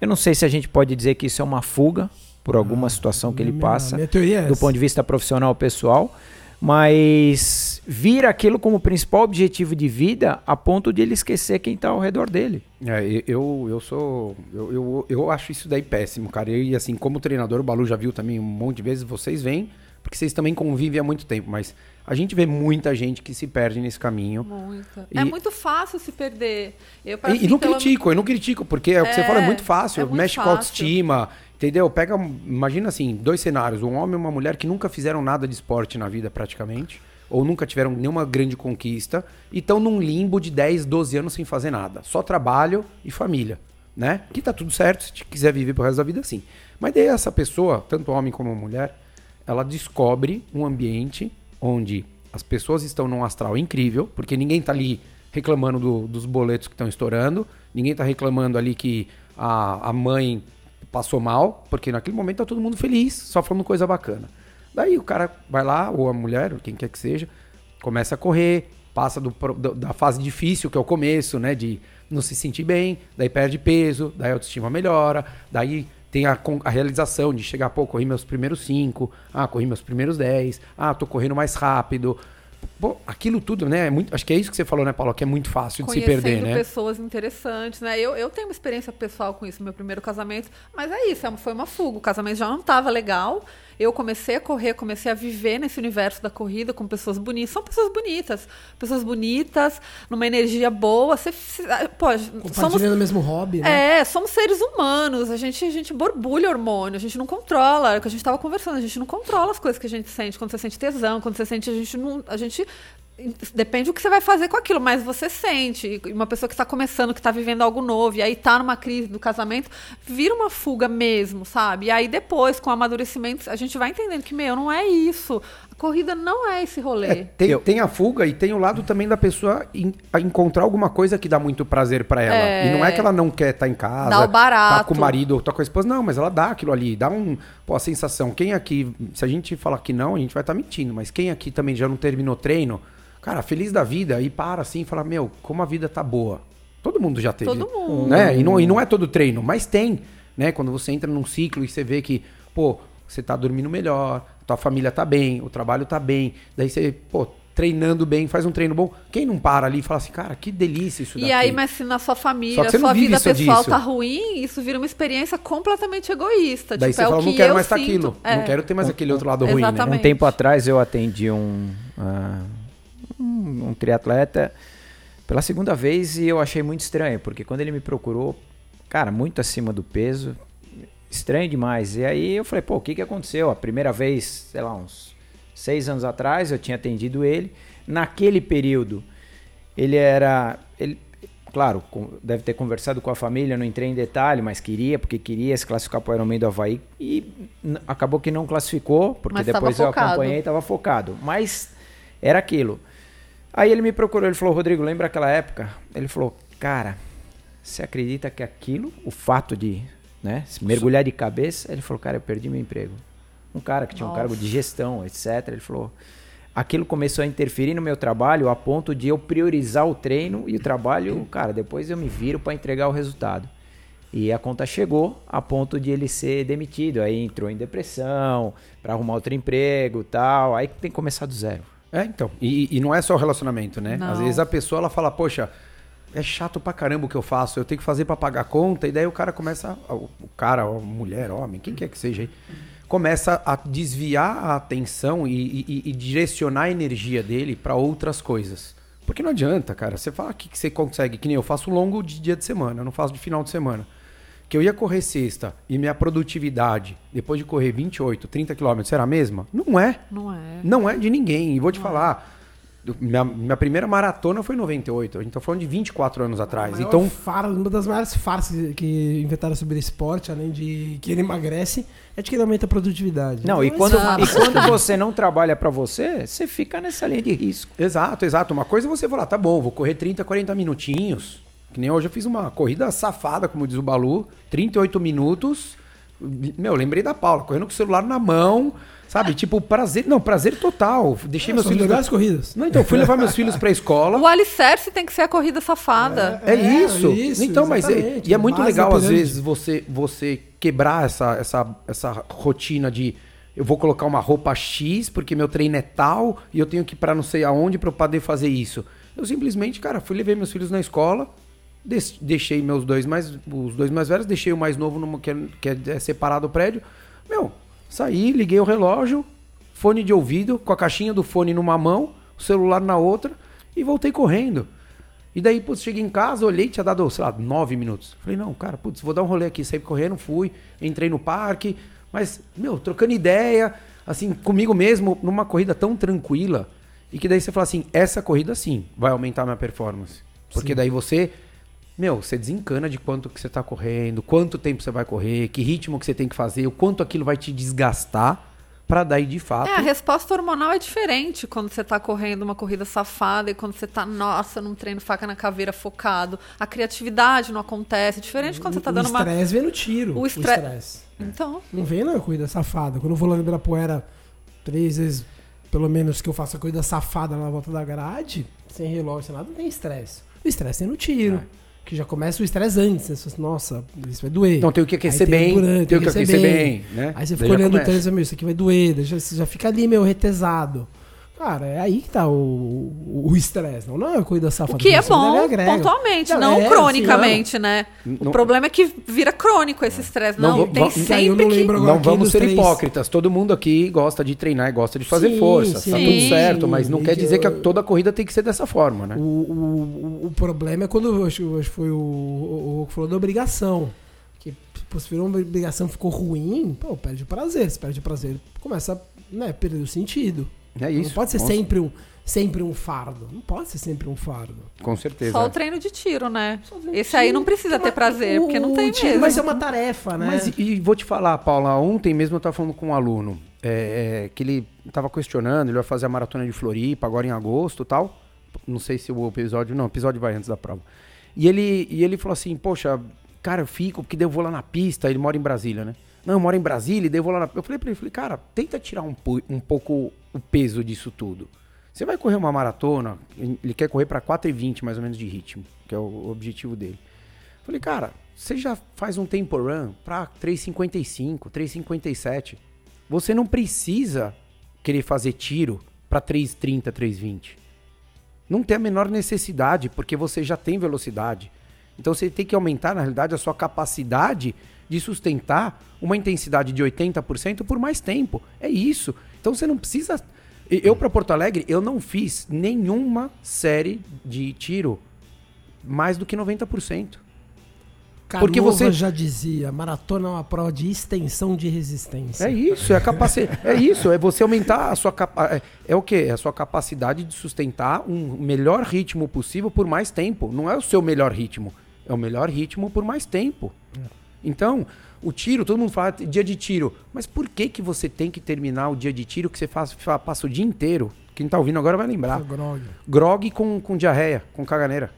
Eu não sei se a gente pode dizer que isso é uma fuga por alguma situação que ele Minha- passa Minha teoria é do essa. ponto de vista profissional ou pessoal, mas vira aquilo como principal objetivo de vida a ponto de ele esquecer quem está ao redor dele. É, eu, eu sou. Eu, eu, eu acho isso daí péssimo, cara. E assim, como treinador, o Balu já viu também um monte de vezes, vocês vêm, porque vocês também convivem há muito tempo, mas a gente vê muita gente que se perde nesse caminho. Muita. E- É muito fácil se perder. Eu, E, e não critico, eu não critico, porque é o que você É, fala, é muito fácil, é muito mexe com a fácil. autoestima, entendeu? Pega, imagina assim, dois cenários, um homem e uma mulher que nunca fizeram nada de esporte na vida praticamente, ou nunca tiveram nenhuma grande conquista, e estão num limbo de 10, 12 anos sem fazer nada, só trabalho e família, né? Que tá tudo certo, se quiser viver pro resto da vida, sim. Mas daí essa pessoa, tanto homem como mulher, ela descobre um ambiente onde as pessoas estão num astral incrível, porque ninguém tá ali reclamando do- dos boletos que estão estourando, ninguém tá reclamando ali que a, a mãe passou mal, porque naquele momento tá todo mundo feliz, só falando coisa bacana. Daí o cara vai lá, ou a mulher, ou quem quer que seja, começa a correr, passa do da fase difícil, que é o começo, né? De não se sentir bem, daí perde peso, daí a autoestima melhora, daí tem a, a realização de chegar, pô, corri meus primeiros cinco, ah, corri meus primeiros 10, ah, tô correndo mais rápido. Pô, aquilo tudo, né? É muito, acho que é isso que você falou, né, Paulo? Que é muito fácil de se perder, né? pessoas interessantes, né? Eu, eu tenho uma experiência pessoal com isso, meu primeiro casamento, mas é isso, é foi uma fuga. O casamento já não estava legal. Eu comecei a correr, comecei a viver nesse universo da corrida com pessoas bonitas. São pessoas bonitas. Pessoas bonitas, numa energia boa. Você, ah, pô, somos o mesmo hobby, né? é, somos seres humanos. A gente, a gente borbulha hormônio, a gente não controla. É o que a gente estava conversando, a gente não controla as coisas que a gente sente. Quando você sente tesão, quando você sente, a gente não. A gente. Depende do que você vai fazer com aquilo, mas você sente. E Uma pessoa que está começando, que está vivendo algo novo, e aí tá numa crise do casamento, vira uma fuga mesmo, sabe? E aí depois, com o amadurecimento, a gente vai entendendo que, meu, não é isso. A corrida não é esse rolê. É, tem, Eu- tem a fuga e tem o lado também da pessoa a encontrar alguma coisa que dá muito prazer pra ela. É. E não é que ela não quer estar em casa, Dá o barato. tá com o marido ou tá com a esposa. Não, mas ela dá aquilo ali, dá um. Pô, a sensação. Quem aqui, se a gente falar que não, a gente vai estar mentindo, mas quem aqui também já não terminou treino, cara, feliz da vida e para assim e fala: Meu, como a vida tá boa. Todo mundo já teve. Todo mundo. Né? E, não, e não é todo treino, mas tem. Né? Quando você entra num ciclo e você vê que, pô, você tá dormindo melhor, tua família tá bem, o trabalho tá bem, daí você, pô, treinando bem, faz um treino bom. Quem não para ali e fala assim, cara, que delícia isso daqui. E aí, mas se na sua família, sua vida pessoal disso. tá ruim, isso vira uma experiência completamente egoísta. Daí tipo, você é fala, o que não quero mais tá sinto. aquilo. É. Não quero ter mais aquele outro lado ruim, né? Um tempo atrás eu atendi um, ah, um, um triatleta pela segunda vez e eu achei muito estranho, porque quando ele me procurou, cara, muito acima do peso, estranho demais. E aí eu falei, pô, o que, que aconteceu? A primeira vez, sei lá, uns seis anos atrás, eu tinha atendido ele. Naquele período, ele era. Ele, claro, deve ter conversado com a família, não entrei em detalhe, mas queria, porque queria se classificar para o Ironman do Havaí. E acabou que não classificou, porque Mas depois eu focado. acompanhei e estava focado. Mas era aquilo. Aí ele me procurou, ele falou, Rodrigo, lembra aquela época? Ele falou, cara, você acredita que aquilo, o fato de né, se mergulhar de cabeça, ele falou, cara, eu perdi meu emprego. Um cara que tinha um Nossa. cargo de gestão, etc. Ele falou, aquilo começou a interferir no meu trabalho a ponto de eu priorizar o treino e o trabalho, cara, depois eu me viro para entregar o resultado. E a conta chegou a ponto de ele ser demitido. Aí entrou em depressão, para arrumar outro emprego tal. Aí tem que começar do zero. É, então. E, e não é só o relacionamento, né? Não. Às vezes a pessoa ela fala, poxa, é chato pra caramba o que eu faço, eu tenho que fazer pra pagar a conta, e daí o cara começa, o cara, a mulher, homem, quem quer que seja aí, começa a desviar a atenção e, e- e direcionar a energia dele pra outras coisas. Porque não adianta, cara. Você fala que que você consegue, que nem eu faço longo de dia de semana, eu não faço de final de semana. Que eu ia correr sexta e minha produtividade, depois de correr 28, 30 quilômetros, era a mesma? Não é. Não é. Não é de ninguém. E vou te falar, do- minha, minha primeira maratona foi em 98. A gente tá falando de 24 anos atrás. Então, far- uma das maiores farsas que inventaram sobre esporte, além de que ele emagrece, é de que ele aumenta a produtividade. Não, e Então, quando, esse- e quando você não trabalha para você, você fica nessa linha de risco. exato, exato. Uma coisa é você falar, tá bom, vou correr 30, 40 minutinhos. Que nem hoje eu fiz uma corrida safada, como diz o Balu, 38 minutos. Meu, lembrei da Paula, correndo com o celular na mão, sabe? Tipo, prazer. Não, prazer total. Deixei meus São filhos. legais corridas. Não, então, fui levar meus filhos pra escola. *laughs* O alicerce tem que ser a corrida safada. É, É, isso. isso, Então, mas é, e é muito legal às vezes você você quebrar essa, essa, essa rotina de eu vou colocar uma roupa X porque meu treino é tal e eu tenho que ir pra não sei aonde pra eu poder fazer isso. Eu simplesmente, cara, fui levar meus filhos na escola, deixei meus dois mais, os dois mais velhos, deixei o mais novo numa, que, é, que é separado do prédio. Meu, saí, liguei o relógio, fone de ouvido, com a caixinha do fone numa mão, o celular na outra e voltei correndo. E daí, putz, cheguei em casa, olhei, tinha dado, sei lá, nove minutos. Falei, não, cara, putz, vou dar um rolê aqui. Saí correndo, fui, entrei no parque, mas, meu, trocando ideia, assim, comigo mesmo, numa corrida tão tranquila. E que daí você fala assim, essa corrida sim vai aumentar minha performance. Porque daí você, meu, você desencana de quanto que você tá correndo, quanto tempo você vai correr, que ritmo que você tem que fazer, o quanto aquilo vai te desgastar, pra daí de fato. É, a resposta hormonal é diferente quando você tá correndo uma corrida safada e quando você tá, nossa, num treino faca na caveira focado. A criatividade não acontece. Diferente quando você tá dando o uma. estresse vem no tiro. O O estre- estresse. Então. Não vem na corrida safada. Quando eu vou lá no Ibirapuera, três vezes, pelo menos, que eu faço a corrida safada na volta da grade, sem relógio, sem nada, não tem estresse. O estresse tem no tiro. Que já começa o estresse antes. Né? Assim, Nossa, isso vai doer. Então tem o que aquecer tem bem, durante, tem o que aquecer bem, né? Aí você fica olhando o e fala, meu, isso aqui vai doer. já- Você já fica ali, meio retesado. Cara, é aí que tá o o- o estresse. Não, não é a corrida safada. O que é bom, pontualmente, Não, não é, cronicamente, né? Não- O problema é que vira crônico esse estresse. Não Não, tem vou- Então, eu sempre não que... Não vamos ser três- hipócritas. Todo mundo aqui gosta de treinar e gosta de fazer Sim, força. Tá sim. tudo certo, mas não quer que dizer que toda corrida tem que ser dessa forma, né? O, o, o problema é quando eu acho, que foi o, o, falou da obrigação. Que pô, se virou uma obrigação ficou ruim, pô, perde o prazer. Se perde o prazer, começa a né, perder o sentido. É isso. Não pode ser sempre um, sempre um fardo. Não pode ser sempre um fardo. Com certeza. Só o treino de tiro, né? de Esse aí não precisa ter prazer, porque não tem tiro mesmo. Mas é uma tarefa, né? Mas e, e vou te falar, Paula, ontem mesmo eu estava falando com um aluno é, é, que ele estava questionando, ele vai fazer a maratona de Floripa agora em agosto e tal. Não sei se o episódio. Não, o episódio vai antes da prova. E ele, e ele falou assim: Poxa, cara, eu fico porque daí eu vou lá na pista. Ele mora em Brasília, né? Não, eu moro em Brasília e daí eu vou lá na. Eu falei pra ele: falei, Cara, tenta tirar um, um pouco o peso disso tudo. Você vai correr uma maratona, ele quer correr para 4,20 mais ou menos de ritmo, que é o objetivo dele. Falei, cara, você já faz um tempo run pra 3,55, 3,57. Você não precisa querer fazer tiro pra 3,30, 3,20. Não tem a menor necessidade, porque você já tem velocidade. Então você tem que aumentar, na realidade, a sua capacidade de sustentar uma intensidade de 80% por mais tempo. É isso. Então você não precisa. Eu, para Porto Alegre, eu não fiz nenhuma série de tiro mais do que 90%. porque Canova você- já dizia, maratona é uma prova de extensão de resistência. É isso, é a capacidade. é isso, é você aumentar a sua capacidade. É, é o quê? É a sua capacidade de sustentar um melhor ritmo possível por mais tempo. Não é o seu melhor ritmo, é o melhor ritmo por mais tempo. Então, o tiro, todo mundo fala dia de tiro, mas por que que você tem que terminar o dia de tiro que você faz, fa- passa o dia inteiro? Quem tá ouvindo agora vai lembrar. Grog. Grog com, com diarreia, com caganeira,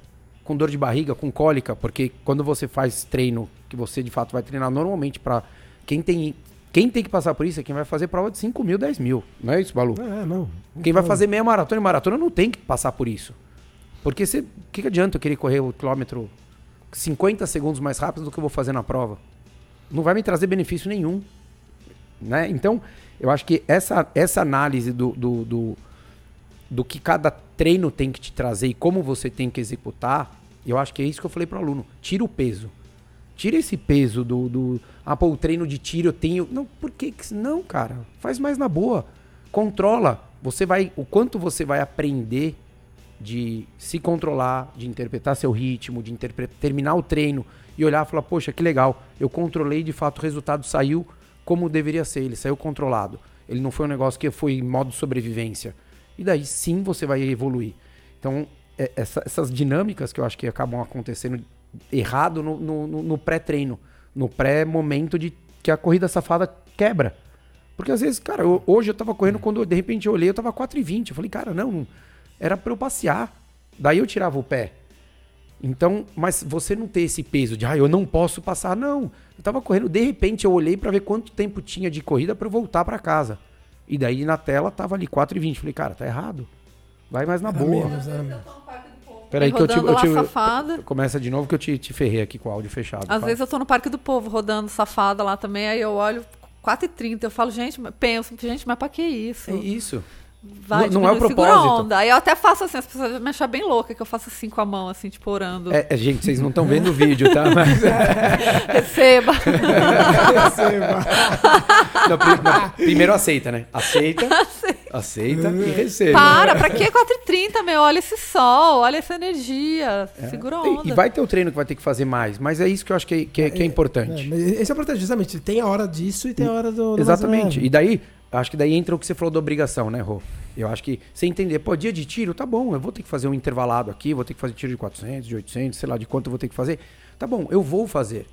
com dor de barriga, com cólica, porque quando você faz treino, que você de fato vai treinar normalmente para quem tem quem tem que passar por isso é quem vai fazer prova de 5 mil, 10 mil. Não é isso, Balu? É, não. Quem vai fazer meia maratona e maratona não tem que passar por isso. Porque o que, que adianta eu querer correr o quilômetro 50 segundos mais rápido do que eu vou fazer na prova? Não vai me trazer benefício nenhum. Né? Então, eu acho que essa, essa análise do, do, do, do que cada treino tem que te trazer e como você tem que executar, eu acho que é isso que eu falei pro aluno. Tira o peso. Tira esse peso do, do. Ah, pô, o treino de tiro eu tenho. Não, por que- Não, cara. Faz mais na boa. Controla. Você vai. O quanto você vai aprender de se controlar, de interpretar seu ritmo, de interpre- terminar o treino e olhar e falar, poxa, que legal. Eu controlei, de fato, o resultado saiu como deveria ser. Ele saiu controlado. Ele não foi um negócio que foi em modo sobrevivência. E daí sim você vai evoluir. Então, é- essa- essas dinâmicas que eu acho que acabam acontecendo errado no, no- no- no pré-treino, no pré-momento de que a corrida safada quebra. Porque às vezes, cara, eu- hoje eu tava correndo, quando de repente eu olhei, eu tava 4,20. Eu falei, cara, não, era pra eu passear. Daí eu tirava o pé. Então, mas você não ter esse peso de, ah, eu não posso passar. Não, eu tava correndo, de repente eu olhei pra ver quanto tempo tinha de corrida pra eu voltar pra casa. E daí na tela tava ali 4,20. Falei, cara, tá errado. Vai mais na Era boa. menos, era menos. Peraí que eu te, rodando eu te- safada. Começa de novo que eu te, te ferrei aqui com o áudio fechado. Às Fala. vezes eu tô no Parque do Povo rodando safada lá também, aí eu olho 4h30. Eu falo, gente, penso, gente, mas pra que isso? É isso. Vai, Não- não é o segura propósito. onda. Aí eu até faço assim, as pessoas vão me achar bem louca, que eu faço assim com a mão, assim, tipo, orando. É, é, gente, vocês não estão vendo o vídeo, tá? Mas, *laughs* Receba. pri- não, primeiro aceita, né? Aceita, aceita e recebe. Para, pra que 4h30, meu? Olha esse sol, olha essa energia. Segura a onda. É. E, e vai ter o treino que vai ter que fazer mais, mas é isso que eu acho que é, que é- que é É, importante. mas esse é importante, justamente. Tem a hora disso e tem a hora do. do Exatamente. E daí, acho que daí entra o que você falou da obrigação, né, Rô? Eu acho que você entender, pô, dia de tiro, tá bom, eu vou ter que fazer um intervalado aqui, vou ter que fazer tiro de 400, de 800, sei lá de quanto eu vou ter que fazer. Tá bom, eu vou fazer.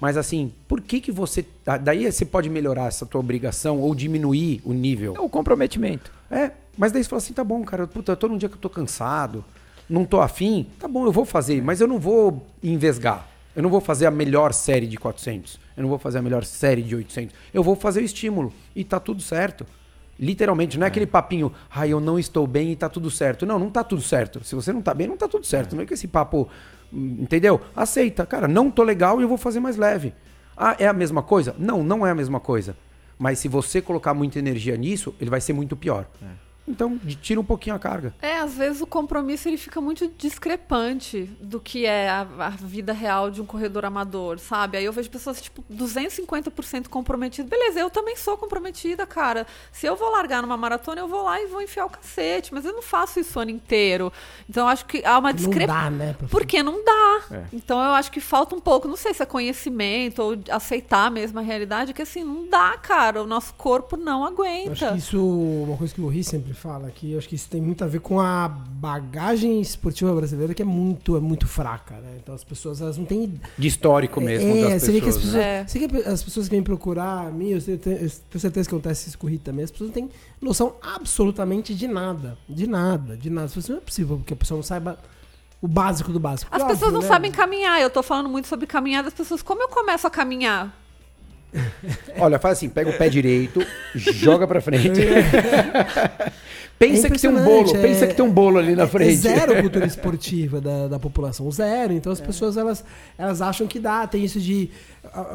Mas assim, por que que você... da- Daí você pode melhorar essa tua obrigação ou diminuir o nível. É o comprometimento. É, mas daí você fala assim, tá bom, cara, puta, tô num dia que eu tô cansado, não tô afim, tá bom, eu vou fazer, mas eu não vou envesgar. Eu não vou fazer a melhor série de 400, eu não vou fazer a melhor série de 800. Eu vou fazer o estímulo e tá tudo certo. Literalmente, não é, aquele papinho, ai, eu não estou bem e tá tudo certo. Não, não tá tudo certo. Se você não tá bem, não tá tudo certo. Não é que esse papo, hum, entendeu? Aceita, cara, não tô legal e eu vou fazer mais leve. Ah, é a mesma coisa? Não, não é a mesma coisa. Mas se você colocar muita energia nisso, ele vai ser muito pior. Então, tira um pouquinho a carga. É, às vezes o compromisso ele fica muito discrepante do que é a, a vida real de um corredor amador, sabe? Aí eu vejo pessoas, tipo, 250% comprometidas. Beleza, eu também sou comprometida, cara. Se eu vou largar numa maratona, eu vou lá e vou enfiar o cacete. Mas eu não faço isso o ano inteiro. Então eu acho que há uma Não discrepância. dá, né? pra- Porque não dá. É. Então eu acho que falta um pouco, não sei se é conhecimento ou aceitar mesmo a realidade, que assim, não dá, cara. O nosso corpo não Eu acho aguenta. que isso, uma coisa que o Ri sempre fala aqui, eu acho que isso tem muito a ver com a bagagem esportiva brasileira que é muito, é muito fraca, né? Então as pessoas elas não têm De histórico mesmo é, das você vê que as pessoas. pessoas, né? É. você que as pessoas que vêm procurar a mim, eu tenho, eu tenho certeza que acontece isso com o Ri também, as pessoas não têm noção absolutamente de nada, de nada, de nada. Assim, não é possível que a pessoa não saiba o básico do básico. As Porque, pessoas óbvio, não né? sabem caminhar. Eu tô falando muito sobre caminhar das pessoas. Como eu começo a caminhar? Olha, faz assim, pega o pé direito, joga pra frente. *laughs* pensa É que tem um bolo, é- pensa que tem um bolo ali na É frente. zero *laughs* cultura esportiva da, da população, zero. Então as pessoas elas, elas acham que dá, tem isso de.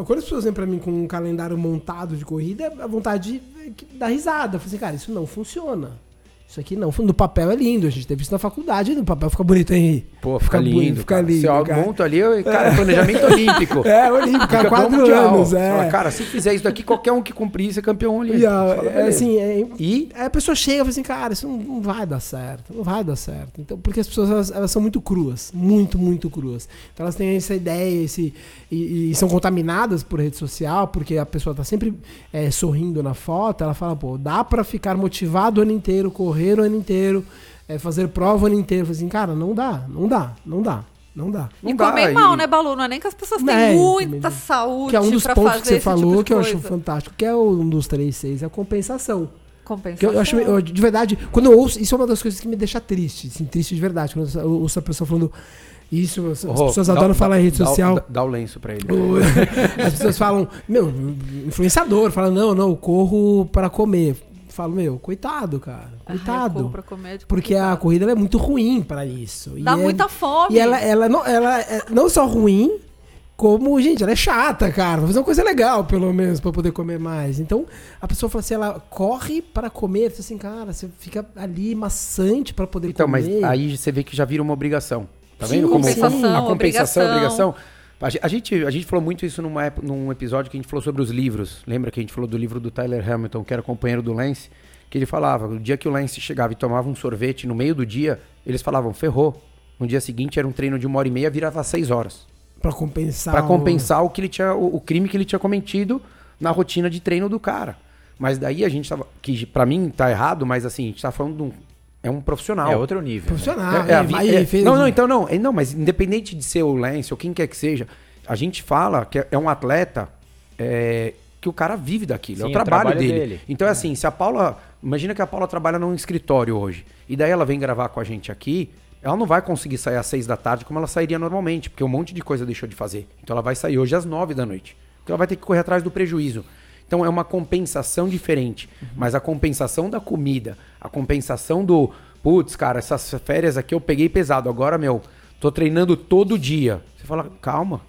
Quando as pessoas vêm pra mim com um calendário montado de corrida, a vontade de dar risada. Eu falei assim, cara, isso não funciona. Isso aqui não. No papel é lindo, a gente teve isso na faculdade, no papel fica bonito, hein? Pô, fica, lindo. bonito, fica lindo. Você cara. monta ali, cara, planejamento *laughs* olímpico. É, olímpico, Fica cara, quatro mundial. anos, Você fala, é. cara, se fizer isso daqui, qualquer um que cumprir, você é campeão olímpico. E, fala, é, assim, é, E Aí a pessoa chega e fala assim, cara, isso não, não vai dar certo, não vai dar certo. Então, porque as pessoas elas, elas são muito cruas, muito, muito cruas. Então elas têm essa ideia, esse, e, e são contaminadas por rede social, porque a pessoa tá sempre é, sorrindo na foto, ela fala, pô, dá pra ficar motivado o ano inteiro, correr o ano inteiro, é, fazer prova o ano inteiro. Eu falei assim, cara, não dá, não dá, não dá, não dá. não e dá, comer e- mal, né, Balu? Não é nem que as pessoas têm É, muita saúde Que é um dos pontos que você esse falou tipo que eu acho fantástico, que é um dos três, seis, é a compensação. Que Compensação. eu acho, eu, de verdade, quando eu ouço, isso é uma das coisas que me deixa triste, assim, triste de verdade, quando eu ouço a pessoa falando isso, as, as Rô, pessoas dá- adoram dá- falar em rede dá- social. Dá, dá o lenço pra ele. *laughs* As pessoas falam, meu, influenciador, fala, não, não, eu corro para comer. Falo, meu, coitado, cara, Ah, coitado. comer, é de Porque a complicado. corrida ela é muito ruim para isso. E Dá é- muita fome. E ela, ela, não, ela é não só ruim, como, gente, ela é chata, cara. Vou fazer uma coisa legal, pelo menos, pra poder comer mais. Então, a pessoa fala assim, ela corre para comer. Fala assim, cara, você fica ali maçante para poder Então, mas comer. aí você vê que já vira uma obrigação. Tá Sim, vendo como compensação, a compensação, é obrigação. obrigação? A ge- a gente, a gente falou muito isso numa, num episódio que a gente falou sobre os livros. Lembra que a gente falou do livro do Tyler Hamilton, que era companheiro do Lance? Que ele falava, o dia que o Lance chegava e tomava um sorvete no meio do dia, eles falavam, ferrou. No dia seguinte era um treino de uma hora e meia, virava seis horas. Pra compensar. Pra o- compensar o que ele tinha, o, o crime que ele tinha cometido na rotina de treino do cara. Mas daí a gente tava, que pra mim tá errado, mas assim, a gente tá falando de um, é um profissional. É outro nível. né? Profissional. É, é a né? vi- Vai, é- fez- Não, não, então não. É, Não, mas independente de ser o Lance ou quem quer que seja, a gente fala que é- é um atleta é, que o cara vive daquilo. é Sim, o o trabalho, trabalho dele. dele. Então é assim, se a Paula. Imagina que a Paula trabalha num escritório hoje. E daí ela vem gravar com a gente aqui. Ela não vai conseguir sair às seis da tarde como ela sairia normalmente, porque um monte de coisa deixou de fazer. Então ela vai sair hoje às nove da noite. Porque ela vai ter que correr atrás do prejuízo. Então é uma compensação diferente. Mas a compensação da comida, a compensação do. Putz, cara, essas férias aqui eu peguei pesado. Agora, meu, tô treinando todo dia. Você fala, calma.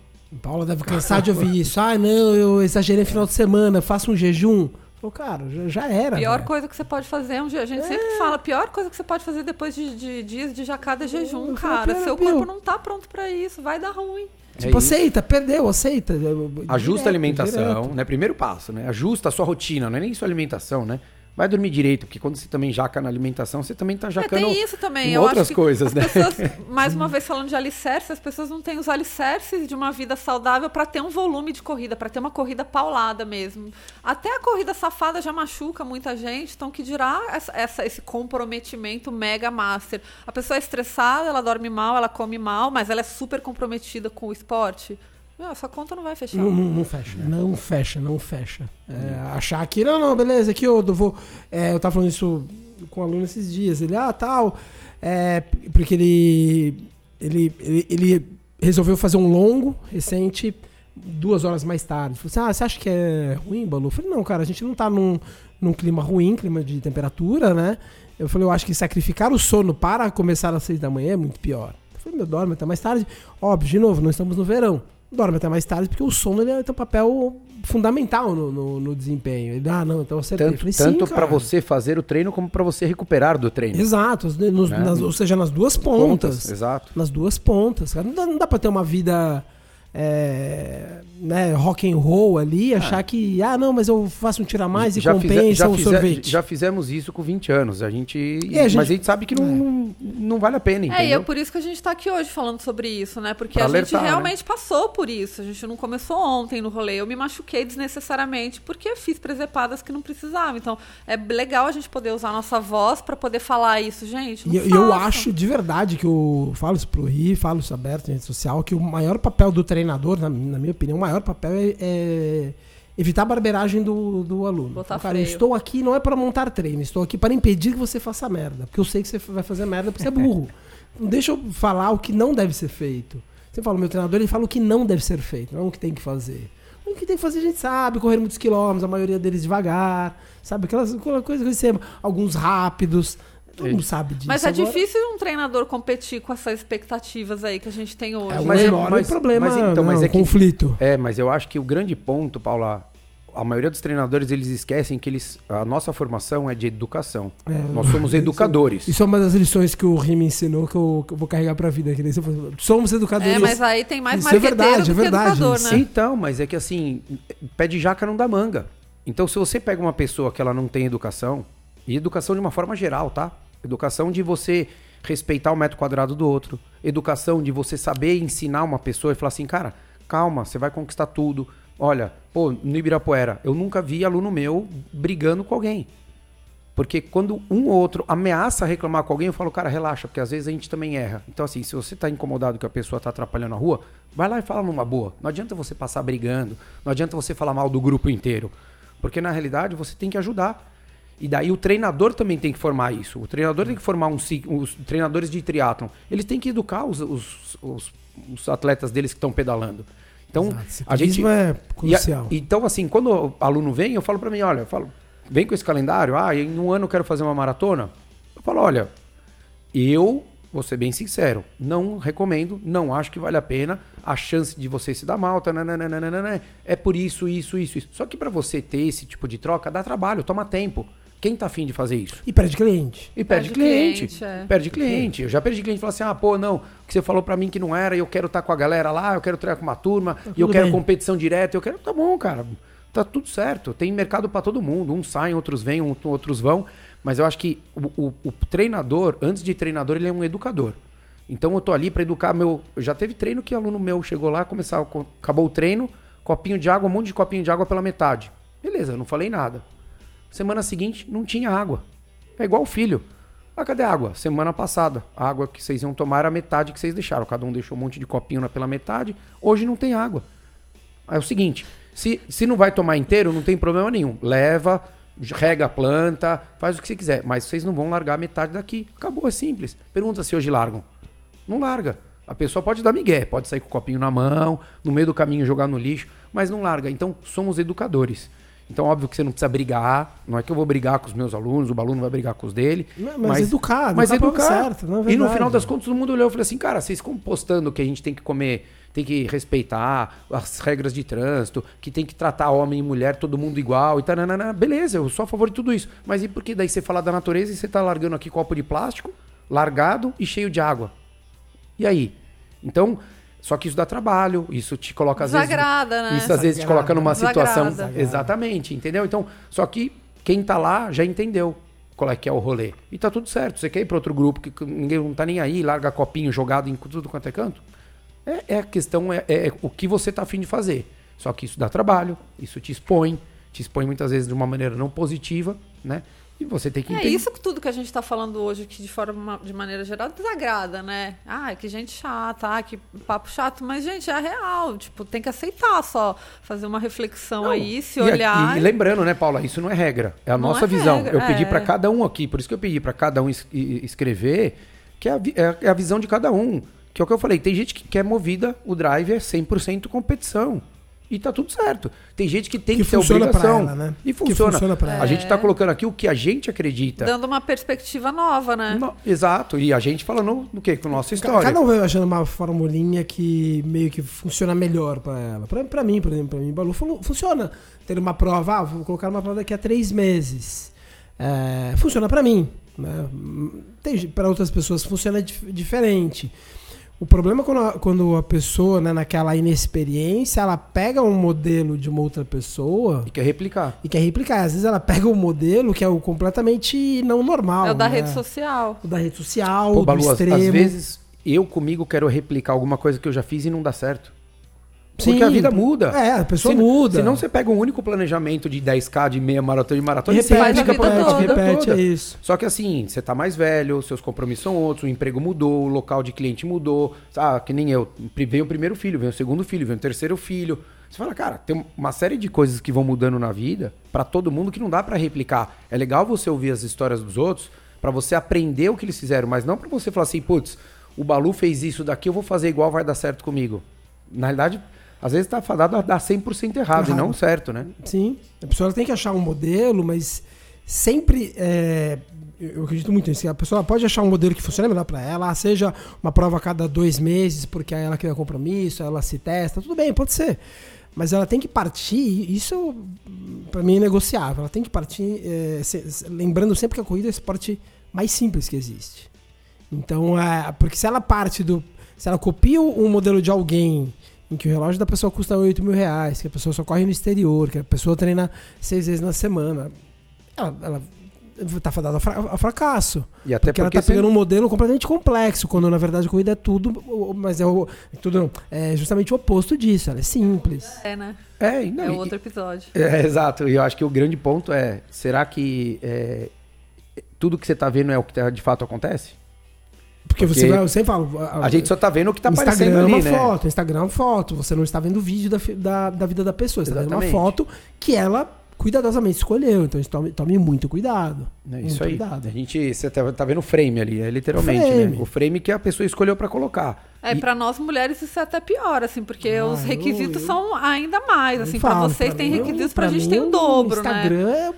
Paula deve cansar de ouvir isso. Ah, não, eu exagerei no final de semana, faço um jejum. Falou, cara, já, já era. Pior velho. coisa que você pode fazer é um dia. A gente sempre fala, a pior coisa que você pode fazer depois de, de dias de jacada é jejum, Eu cara. falei, Seu corpo não tá pronto pra isso, vai dar ruim. Tipo, É aceita, perdeu, aceita. Ajusta a Direto, alimentação, direto. né? Primeiro passo, né? Ajusta a sua rotina, não é nem sua alimentação, né? Vai dormir direito, porque quando você também jaca na alimentação, você também tá É, jacando tem isso também. eu outras coisas, as né? pessoas, *laughs* mais uma vez falando de alicerces, as pessoas não têm os alicerces de uma vida saudável pra ter um volume de corrida, pra ter uma corrida paulada mesmo. Até a corrida safada já machuca muita gente, então que dirá essa, essa- esse comprometimento mega master. A pessoa é estressada, ela dorme mal, ela come mal, mas ela é super comprometida com o esporte. Meu, essa conta não vai fechar. Não, não, não fecha. Não fecha, não fecha. É, achar que, não, não, beleza, aqui eu vou. é, eu tava falando isso com um aluno esses dias. Ele, ah, tal. É, porque ele, ele, ele, ele resolveu fazer um longo recente, duas horas mais tarde. Falei assim, ah, você acha que é ruim, Balu? Eu falei, não, cara, a gente não tá num, num clima ruim, clima de temperatura, né? Eu falei, eu acho que sacrificar o sono para começar às seis da manhã é muito pior. Eu falei, meu, dorme até mais tarde. Óbvio, de novo, não estamos no verão. Dorme até mais tarde, porque o sono ele tem um papel fundamental no, no, no desempenho. Ele, ah, não, então. Eu Tanto, falei, tanto para você fazer o treino como para você recuperar do treino. Exato, os- nos- Né? nas- ou seja, nas duas pontas. Exato. Nas duas pontas. Não dá, não dá pra ter uma vida é, né, rock and roll ali, achar que, ah, não, mas eu faço um tira mais e fize- compensa um fize- sorvete. já fizemos isso com 20 anos. A gente, É, a gente- Mas a gente sabe que não, É. não, não vale a pena, É, e é entendeu? por isso que a gente tá aqui hoje falando sobre isso, né? Porque Pra a alertar, gente né? realmente passou por isso. A gente não começou ontem no rolê. Eu me machuquei desnecessariamente porque fiz presepadas que não precisava. Então, é legal a gente poder usar a nossa voz pra poder falar isso, gente. E eu- e eu acho de verdade que eu falo isso pro Ri, falo isso aberto em rede social, que o maior papel do treinador, na, na minha opinião, o maior papel é, é evitar a barbeiragem do, do aluno. Botar cara, eu freio. estou aqui não é para montar treino, estou aqui para impedir que você faça merda. Porque eu sei que você vai fazer merda porque você é burro. *laughs* Não deixa eu falar o que não deve ser feito. Você fala, meu treinador, ele fala o que não deve ser feito, não o que tem que fazer. O que tem que fazer a gente sabe, correr muitos quilômetros, a maioria deles devagar, sabe? Aquelas aquela coisa que você alguns rápidos. Todo mundo sabe disso. Mas é Agora, difícil um treinador competir com essas expectativas aí que a gente tem hoje. É um Mas é- enorme mas- problema, mas então, não, mas é que- conflito. É, mas eu acho que o grande ponto, Paula, a maioria dos treinadores eles esquecem que eles, a nossa formação é de educação. É, Nós somos *laughs* educadores. Isso é uma das lições que o Remy ensinou que eu, que eu vou carregar pra vida. Que ele falou, Somos educadores. É, mas aí tem mais Isso é verdade, do é que verdade, educador, né? Então, mas é que assim, pé de jaca não dá manga. Então, se você pega uma pessoa que ela não tem educação, e educação de uma forma geral, tá? Educação de você respeitar o metro quadrado do outro. Educação de você saber ensinar uma pessoa e falar assim, cara, calma, você vai conquistar tudo. Olha, pô, no Ibirapuera, eu nunca vi aluno meu brigando com alguém. Porque quando um ou outro ameaça reclamar com alguém, eu falo, cara, relaxa, porque às vezes a gente também erra. Então, assim, se você tá incomodado que a pessoa tá atrapalhando a rua, vai lá e fala numa boa. Não adianta você passar brigando, não adianta você falar mal do grupo inteiro. Porque na realidade você tem que ajudar. E daí o treinador também tem que formar isso. O treinador tem que formar um, os treinadores de triatlon. Eles têm que educar os, os, os- os atletas deles que estão pedalando. Então, Exato, a gente é a- crucial. então, assim, quando o aluno vem, eu falo pra mim, olha, falo, vem com esse calendário, ah, em um ano eu quero fazer uma maratona. Eu falo, olha, eu vou ser bem sincero, não recomendo, não acho que vale a pena, a chance de você se dar mal, tananana, é por isso, isso, isso, isso. Só que pra você ter esse tipo de troca, dá trabalho, toma tempo. Quem tá afim de fazer isso? E perde cliente. E perde, Perde cliente. cliente, é. Perde cliente. Eu já perdi cliente e falo assim: ah, pô, não, que você falou pra mim que não era, e eu quero estar com a galera lá, eu quero treinar com uma turma, e eu Tá quero bem. competição direta, eu quero. Tá bom, cara. Tá tudo certo. Tem mercado pra todo mundo. Uns saem, outros vêm, outros vão. Mas eu acho que o, o- o treinador, antes de treinador, ele é um educador. Então eu tô ali pra educar meu. Já teve treino que aluno meu chegou lá, começar, acabou o treino, copinho de água, um monte de copinho de água pela metade. Beleza, eu não falei nada. Semana seguinte, não tinha água. É igual o filho. Ah, cadê a água? Semana passada, a água que vocês iam tomar era a metade que vocês deixaram. Cada um deixou um monte de copinho pela metade. Hoje não tem água. É o seguinte: se, se não vai tomar inteiro, não tem problema nenhum. Leva, rega a planta, faz o que você quiser. Mas vocês não vão largar metade daqui. Acabou, é simples. Pergunta se hoje largam. Não larga. A pessoa pode dar migué, pode sair com o copinho na mão, no meio do caminho jogar no lixo, mas não larga. Então, somos educadores. Então, óbvio que você não precisa brigar. Não é que eu vou brigar com os meus alunos, o aluno vai brigar com os dele. Mas- mas educar, Mas educar pra educar. certo, não é e no final das contas, todo mundo olhou e falou assim: cara, vocês ficam postando que a gente tem que comer, tem que respeitar as regras de trânsito, que tem que tratar homem e mulher, todo mundo igual e tal. Beleza, eu sou a favor de tudo isso. Mas e por que daí você fala da natureza e você tá largando aqui copo de plástico, largado e cheio de água? E aí? Então, só que isso dá trabalho, isso te coloca às Desagrada, vezes. né? Isso às vezes te coloca numa situação. Desagrada. Exatamente, entendeu? Então, só que quem tá lá já entendeu qual é que é o rolê. E tá tudo certo. Você quer ir para outro grupo que ninguém não tá nem aí, larga copinho jogado em tudo quanto é canto? É, é a questão, é, é, o que você tá afim de fazer. Só que isso dá trabalho, isso te expõe, te expõe muitas vezes de uma maneira não positiva, né? E você tem que É entender. isso que tudo que a gente está falando hoje, que de forma de maneira geral desagrada, né? Ah, que gente chata, ah, que papo chato, mas gente, é real, tipo, tem que aceitar só, fazer uma reflexão Não, aí, se e olhar. E, lembrando, né, Paula, isso não é regra, é a Não nossa é visão. regra, Eu pedi é. para cada um aqui, por isso que eu pedi para cada um es- escrever, que é é a- é a visão de cada um. Que é o que eu falei, tem gente que quer movida, o drive é 100% competição. E tá tudo certo. Tem gente que tem que, Que ter funciona pra obrigação. ela, né? E Que funciona. funciona pra ela. A gente tá colocando aqui o que a gente acredita. Dando uma perspectiva nova, né? No- exato. E a gente falando no quê? Com nossa história. Cada um vai achando uma formulinha que meio que funciona melhor pra ela. Pra, pra mim, por exemplo, pra mim, Balu, fun- funciona. Ter uma prova, ah, vou colocar uma prova daqui a três meses. É, funciona pra mim. Né? Tem, pra outras pessoas funciona dif- diferente. O problema é quando a, quando a pessoa, né, naquela inexperiência, ela pega um modelo de uma outra pessoa E quer replicar. e quer replicar. Às vezes ela pega um modelo que é o completamente não normal. é o da né? rede social. O da rede social, Pô, do Balu, às, extremo. às vezes eu comigo quero replicar alguma coisa que eu já fiz e não dá certo. Porque Sim, a vida muda. É, a pessoa Se- muda. Senão você pega um único planejamento de 10k, de meia maratona, de E maratona e repete, vida repete, repete, toda. é isso. Só que assim, você tá mais velho, seus compromissos são outros, o emprego mudou, o local de cliente mudou. Ah, que nem eu. Veio o primeiro filho, veio o segundo filho, veio o terceiro filho. Você fala, cara, tem uma série de coisas que vão mudando na vida pra todo mundo que não dá pra replicar. É legal você ouvir as histórias dos outros pra você aprender o que eles fizeram, mas não pra você falar assim, putz, o Balu fez isso daqui, eu vou fazer igual, vai dar certo comigo. Na realidade, às vezes tá fadado a dar 100% errado, e Errado. não certo, né? Sim. A pessoa tem que achar um modelo, mas sempre. é, eu acredito muito nisso. A pessoa pode achar um modelo que funcione melhor pra ela, seja uma prova a cada dois meses, porque aí ela cria compromisso, ela se testa, tudo bem, pode ser. Mas ela tem que partir, isso pra mim é negociável. Ela tem que partir, é, se- lembrando sempre que a corrida é o esporte mais simples que existe. Então, é, porque se ela parte do. Se ela copia um modelo de alguém em que o relógio da pessoa custa 8 mil reais, que a pessoa só corre no exterior, que a pessoa treina seis vezes na semana, ela, ela tá fadada fra- ao fracasso. E até porque, ela tá você- pegando um modelo completamente complexo, quando na verdade a corrida é tudo, mas é, o, é tudo não, é justamente o oposto disso, ela é simples. É, né? É, não, É outro episódio. É, exato. E eu acho que o grande ponto é: será que é, tudo que você tá vendo é o que tá- de fato acontece? Porque, Porque você vai, eu sempre falo, A gente só tá vendo o que tá Instagram aparecendo é ali, uma né? foto, Instagram é uma foto. Você não está vendo o vídeo da, da, da vida da pessoa, você está vendo uma Exatamente. foto que ela cuidadosamente escolheu. Então tome, tome muito cuidado. É muito isso aí. cuidado. A gente, você tá, tá vendo o frame ali, é literalmente, Frame. né? O frame que a pessoa escolheu pra colocar. É, E- pra nós mulheres isso é até pior, assim, porque Ah, os eu- requisitos eu- são ainda mais, assim, Eu pra falo, vocês pra tem mim, requisitos, pra, pra gente mim, tem o dobro, né? Instagram é,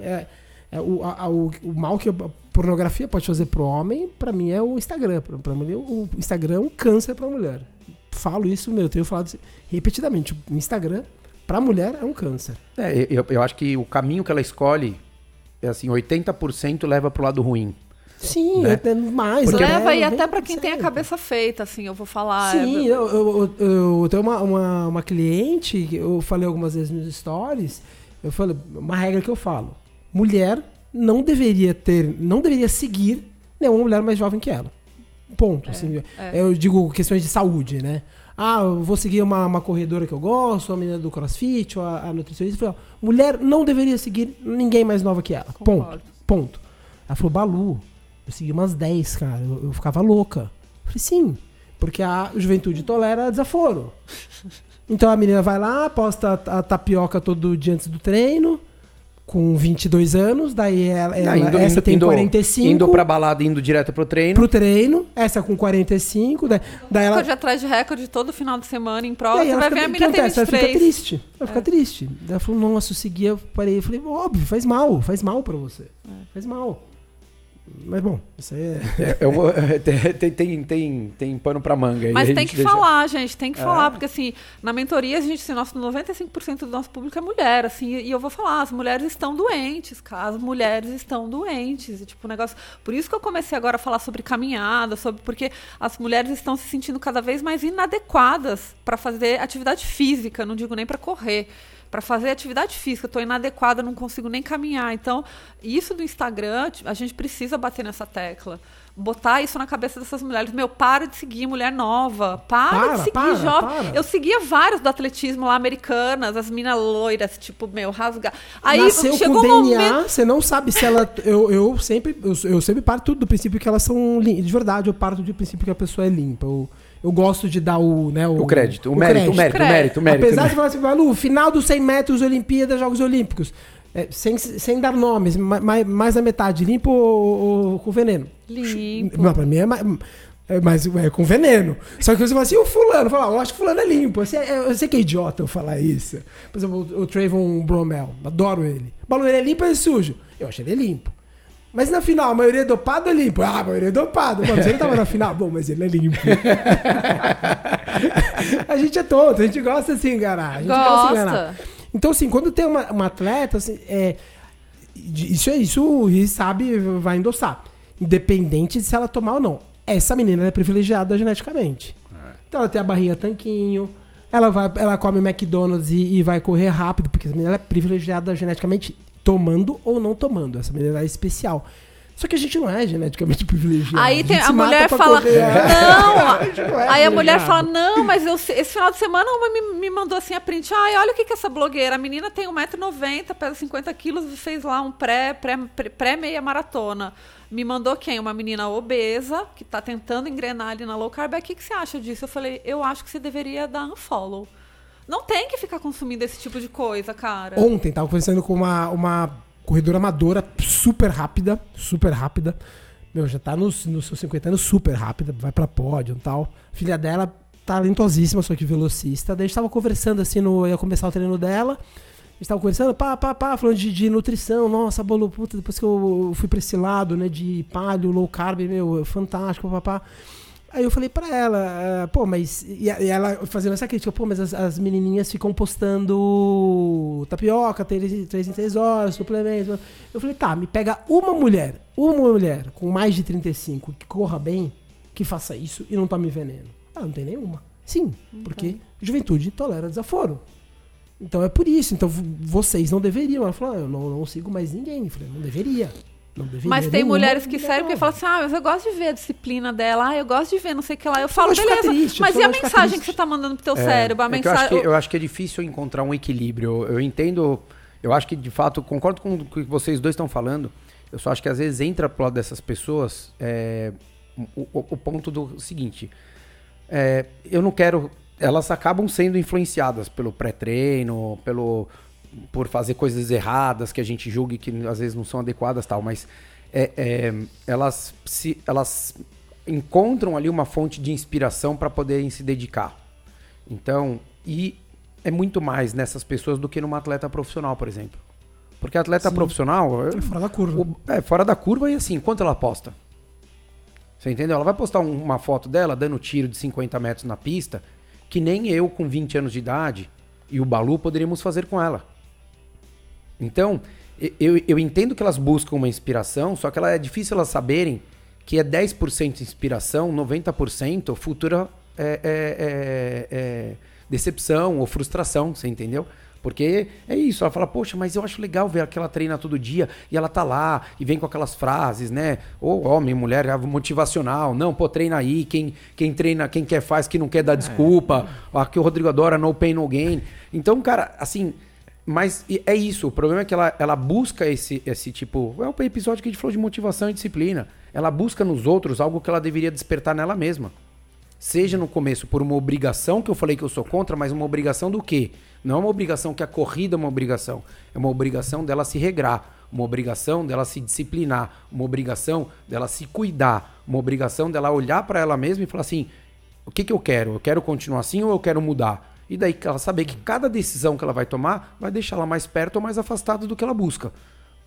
é, é o, a- a- o, o mal que a pornografia pode fazer pro homem, pra mim é o Instagram. Pra, pra mulher, o Instagram é um câncer pra mulher. Falo isso, meu, eu tenho falado repetidamente. O Instagram, pra mulher, é um câncer. É, eu, eu acho que o caminho que ela escolhe é assim, 80% leva pro lado ruim. Sim, Né? até mais. Porque- até Leva aí 90%. até pra quem tem a cabeça feita, assim, eu vou falar. Sim, é- eu, eu, eu, eu tenho uma, uma, uma cliente, que eu falei algumas vezes nos stories, eu falei, uma regra que eu falo, mulher não deveria ter, não deveria seguir nenhuma mulher mais jovem que ela. Ponto. assim, é. Eu digo questões de saúde, né? Ah, eu vou seguir uma, uma corredora que eu gosto, a menina do crossfit, ou a, a nutricionista. Eu falei, ó, mulher não deveria seguir ninguém mais nova que ela. Ponto. Concordo. Ponto. Ela falou, Balu, eu segui umas 10, cara. Eu, eu ficava louca. Eu falei, sim, porque a juventude tolera desaforo. *laughs* Então a menina vai lá, posta a, a tapioca todo dia antes do treino, com 22 anos, daí ela, ela- Ah, indo- essa indo- tem indo- 45 Indo pra balada, indo direto pro treino. pro treino, essa com 45, daí, daí ela, Recorde atrás de recorde todo final de semana em prova, daí você ela vai fica, ver a o que menina tem acontece? Ela fica 23. triste. Ela fica triste. Daí ela falou, nossa, eu segui, eu parei. Eu falei, óbvio, faz mal, faz mal pra você. Faz mal. Mas bom, isso aí é. É, eu vou- tem, tem, tem, tem pano pra manga aí. Mas a tem que deixa- falar, gente, tem que É. falar, porque assim, na mentoria, a gente, assim, nosso 95% do nosso público é mulher, assim, e eu vou falar, as mulheres estão doentes, cara, as mulheres estão doentes, e, tipo, o negócio, por isso que eu comecei agora a falar sobre caminhada, sobre, porque as mulheres estão se sentindo cada vez mais inadequadas para fazer atividade física, não digo nem para correr, para fazer atividade física, tô inadequada, não consigo nem caminhar. Então, isso do Instagram, a gente precisa bater nessa tecla. Botar isso na cabeça dessas mulheres. Meu, para de seguir mulher nova. Para, Para, de seguir para, jovem. para. Eu seguia vários do atletismo lá, americanas, as minas loiras, tipo, meu, rasgar. Aí Nasceu chegou com um DNA, momento. você não sabe se ela. Eu, eu sempre eu, eu sempre parto do princípio que elas são limpas. De verdade, eu parto do princípio que a pessoa é limpa. Eu, eu gosto de dar o. Né, O crédito, o, mérito, o mérito, o mérito, o mérito. Apesar de falar assim, Malu, final dos 100 metros Olimpíadas, Jogos Olímpicos. É, sem, sem dar nomes, ma- ma- mais da metade, limpo ou, ou com veneno? Limpo. Não, pra mim é mais. É, mas é com veneno. Só que você fala assim, o fulano, fala, eu acho que fulano é limpo. Eu sei, eu sei que é idiota eu falar isso. Por exemplo, o, o Trayvon Bromel, adoro ele. Balu, ele é limpo ou ele é sujo? Eu acho ele limpo. Mas na final, a maioria é dopado ou é limpo? Ah, a maioria é dopado. Mano, você não tava na final? Bom, mas ele é limpo. *laughs* a gente é tonto, a gente gosta de se enganar. A gente gosta de se enganar. Gosta. Então, assim, quando tem uma, uma atleta, assim, é, isso é isso, o Riz sabe, vai endossar. Independente de se ela tomar ou não. Essa menina ela é privilegiada geneticamente. Então ela tem a barriga tanquinho, ela, vai, ela come McDonald's e, e vai correr rápido, porque essa menina ela é privilegiada geneticamente, tomando ou não tomando. Essa ela é especial. Só que a gente não é geneticamente privilegiado. Aí tem, a mulher fala, correr. não. *laughs* é aí a mulher fala, não, mas eu, esse final de semana uma me, me mandou assim a print. Ai, olha o que que essa blogueira. A menina tem 1,90m, pesa 50 quilos e fez lá um pré, pré, pré- pré-meia maratona. Me mandou quem? Uma menina obesa, que tá tentando engrenar ali na low carb. O que, que você acha disso? Eu falei, eu acho que você deveria dar unfollow. Não tem que ficar consumindo esse tipo de coisa, cara. Ontem tava conversando com uma, uma corredora amadora super rápida, super rápida. Meu, já tá nos, seus 50 anos super rápida, vai pra pódio e tal. Filha dela talentosíssima, só que velocista. Daí a gente tava conversando assim, no, ia começar o treino dela. A gente tava conversando, pá, pá, pá, falando de, de nutrição. Nossa, bolo, puta, depois que eu fui pra esse lado, né, de palio, low carb, meu, fantástico, papá. Aí eu falei pra ela, eh, pô, mas. E ela fazendo essa crítica, pô, mas as, as menininhas ficam postando tapioca, três, três em três horas, suplementos. Eu falei, tá, me pega uma mulher, uma mulher com mais de 35 que corra bem, que faça isso e não tome veneno. Ah, não tem nenhuma. Sim, porque juventude tolera desaforo. Então é por isso. Então vocês não deveriam. Ela falou, ah, eu não, não sigo mais ninguém. Eu falei, não deveria. Não deveria. Mas tem mulheres que servem porque falam assim: ah, mas eu gosto de ver a disciplina dela, ah, eu gosto de ver não sei o que lá. Eu falo, beleza, triste, mas e a mensagem triste. que você tá mandando pro teu É, cérebro? A é que eu, acho mensagem. que, eu acho que é difícil encontrar um equilíbrio. Eu entendo, eu acho que de fato, concordo com o que vocês dois estão falando. Eu só acho que às vezes entra pro lado dessas pessoas é, o, o- o ponto do seguinte: é, eu não quero. Elas acabam sendo influenciadas pelo pré-treino, pelo por fazer coisas erradas que a gente julgue que às vezes não são adequadas tal, mas é, é, elas se elas encontram ali uma fonte de inspiração para poderem se dedicar. Então, e é muito mais nessas pessoas do que numa atleta profissional, por exemplo. Porque atleta Sim. profissional É fora da curva. o- é fora da curva e assim, quanto ela posta? Você entendeu? Ela vai postar um- uma foto dela dando tiro de 50 metros na pista, que nem eu, com 20 anos de idade, e o Balu poderíamos fazer com ela. Então, eu, eu entendo que elas buscam uma inspiração, só que ela é difícil elas saberem que é 10% inspiração, 90% futura é, é, é, é, decepção ou frustração, você entendeu? Porque é isso, ela fala, poxa, mas eu acho legal ver que ela treina todo dia e ela tá lá e vem com aquelas frases, né? Ou homem, mulher, é motivacional. Não, pô, treina aí, quem, quem treina, quem quer faz, que não quer dar desculpa. Aqui o Rodrigo adora no pain, no gain. Então, cara, assim, mas é isso, o problema é que ela, ela busca esse, esse tipo. É o episódio que a gente falou de motivação e disciplina. Ela busca nos outros algo que ela deveria despertar nela mesma. Seja no começo por uma obrigação, que eu falei que eu sou contra, mas uma obrigação do quê? Não é uma obrigação que a corrida é uma obrigação. É uma obrigação dela se regrar, uma obrigação dela se disciplinar, uma obrigação dela se cuidar, uma obrigação dela olhar para ela mesma e falar assim: o que, que eu quero? Eu quero continuar assim ou eu quero mudar? E daí ela saber que cada decisão que ela vai tomar vai deixar ela mais perto ou mais afastada do que ela busca.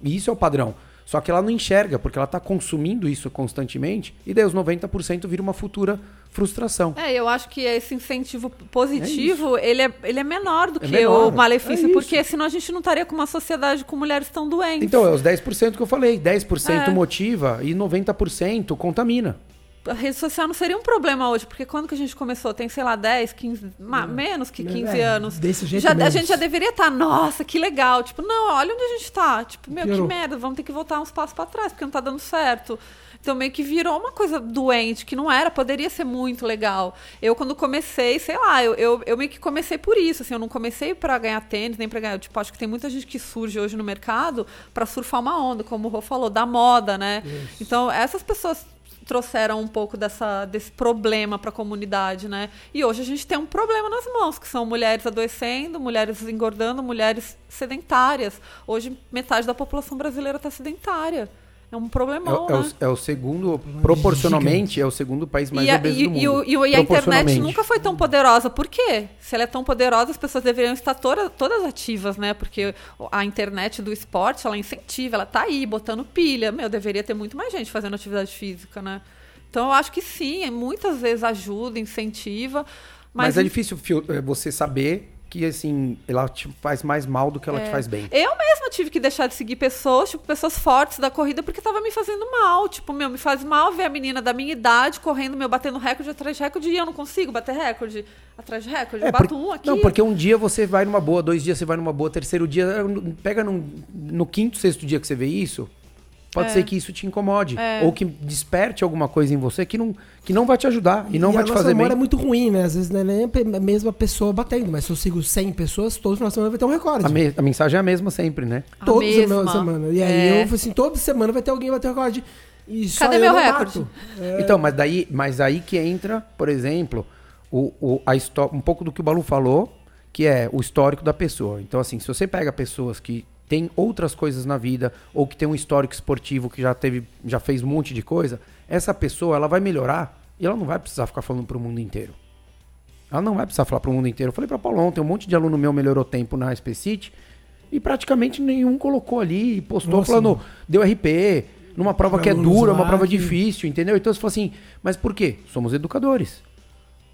E isso é o padrão. Só que ela não enxerga, porque ela está consumindo isso constantemente, e daí os 90% vira uma futura frustração. É, eu acho que esse incentivo positivo, É ele, é, ele é menor do É que menor. o malefício, É porque senão a gente não estaria com uma sociedade com mulheres tão doentes. Então, é os 10% que eu falei. 10% É. motiva e 90% contamina. A rede social não seria um problema hoje, porque quando que a gente começou? Tem, sei lá, 10, 15, ma- menos que 15 É, anos. desse jeito já, a gente já deveria estar, nossa, que legal. Tipo, não, olha onde a gente tá. Tipo, meu, Piorou. que merda, vamos ter que voltar uns passos pra trás, porque não tá dando certo. Então, meio que virou uma coisa doente, que não era, poderia ser muito legal. Eu, quando comecei, sei lá, eu, eu, eu meio que comecei por isso, assim, eu não comecei pra ganhar tênis, nem pra ganhar. Tipo, acho que tem muita gente que surge hoje no mercado pra surfar uma onda, como o Rô falou, da moda, né? Então, essas pessoas trouxeram um pouco dessa, desse problema para a comunidade, né? E hoje a gente tem um problema nas mãos, que são mulheres adoecendo, mulheres engordando, mulheres sedentárias. Hoje metade da população brasileira está sedentária. É um É, problemão, o- é né? o, é o segundo, proporcionalmente, é o segundo país mais E a, obeso e- do mundo. e o- e e a internet nunca foi tão poderosa. Por quê? Se ela é tão poderosa, as pessoas deveriam estar toda- todas ativas, né? Porque a internet do esporte, ela incentiva, ela tá aí, botando pilha. Meu, deveria ter muito mais gente fazendo atividade física, né? Então eu acho que sim, muitas vezes ajuda, incentiva. Mas, Mas, é difícil é, você saber que, assim, ela te faz mais mal do que ela te faz bem. Eu mesma tive que deixar de seguir pessoas, tipo, pessoas fortes da corrida, porque tava me fazendo mal. Tipo, meu, me faz mal ver a menina da minha idade correndo, meu, batendo recorde atrás de recorde, e eu não consigo bater recorde atrás de recorde. eu bato por- um aqui. Não, porque um dia você vai numa boa, dois dias você vai numa boa, terceiro dia, pega num- no quinto, sexto dia que você vê isso, pode É. ser que isso te incomode. É. Ou que desperte alguma coisa em você que não, que não vai te ajudar e não e vai a te nossa fazer memória bem. é muito ruim, né? Às vezes não é nem a a mesma pessoa batendo, mas se eu sigo 100 pessoas, todos de semana vai ter um recorde. A, me- a mensagem é a mesma sempre, né? A Todos os mesma. semana. E aí É. eu, assim, toda semana vai ter alguém que vai ter recorde. E só Cadê eu meu recorde? bato. Então, mas daí, mas aí que entra, por exemplo, o, o- a um pouco do que o Balu falou, que é o histórico da pessoa. Então, assim, se você pega pessoas que têm outras coisas na vida, ou que tem um histórico esportivo que já teve, já fez um monte de coisa, essa pessoa ela vai melhorar e ela não vai precisar ficar falando pro mundo inteiro. Ela não vai precisar falar pro mundo inteiro. Eu falei pra Paulo ontem, um monte de aluno meu melhorou tempo na SPCity e praticamente nenhum colocou ali e postou Nossa, falando, mano. deu RP, numa prova que é dura, uma prova difícil, entendeu? Então você fala assim, mas por quê? Somos educadores.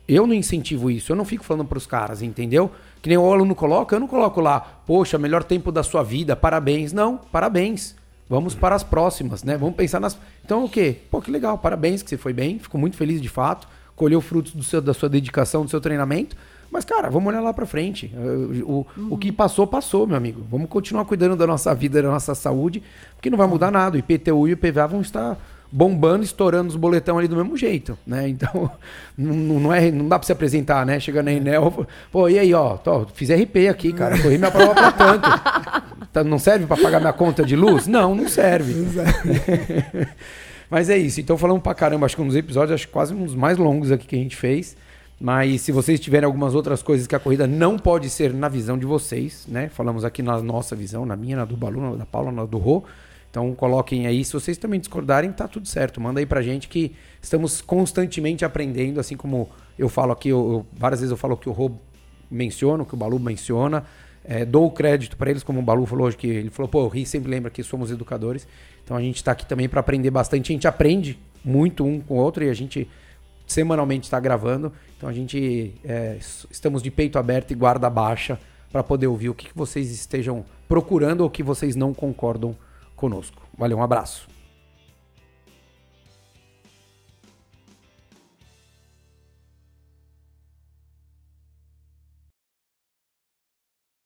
Eu não incentivo isso, eu não fico falando pros caras, entendeu? Que nem o aluno coloca, eu não coloco lá, poxa, melhor tempo da sua vida, parabéns. Não, parabéns. Vamos para as próximas, né? Vamos pensar nas. Então o quê? Pô, que legal, parabéns que você foi bem, fico muito feliz de fato, colheu frutos do seu, da sua dedicação, do seu treinamento. Mas, cara, vamos olhar lá pra frente. Eh, O, o que passou, passou, meu amigo. Vamos continuar cuidando da nossa vida, da nossa saúde, porque não vai mudar nada. O IPTU e o IPVA vão estar bombando, estourando os boletão ali do mesmo jeito, né? Então, *laughs* não, não é, não dá pra se apresentar, né? Chega na Enel, pô, e aí, ó, tô, fiz RP aqui, cara, corri minha prova pra tanto. *laughs* Tá, não serve pra pagar minha conta de luz? Não, não serve. *laughs* Mas é isso. Então falamos pra caramba, acho que um dos episódios, acho que quase um dos mais longos aqui que a gente fez. Mas se vocês tiverem algumas outras coisas que a corrida não pode ser na visão de vocês, né? Falamos aqui na nossa visão, na minha, na do Balu, na da Paula, na do Rô. Então coloquem aí. Se vocês também discordarem, tá tudo certo. Manda aí pra gente que estamos constantemente aprendendo, assim como eu falo aqui, eu, eu- várias vezes eu falo que o Rô menciona, que o Balu menciona. É, dou crédito para eles, como o Balu falou hoje, que ele falou, pô, o Ri sempre lembra que somos educadores. Então a gente está aqui também para aprender bastante. A gente aprende muito um com o outro e a gente semanalmente está gravando. Então a gente é, estamos de peito aberto e guarda baixa para poder ouvir o que, que vocês estejam procurando ou que vocês não concordam conosco. Valeu, um abraço.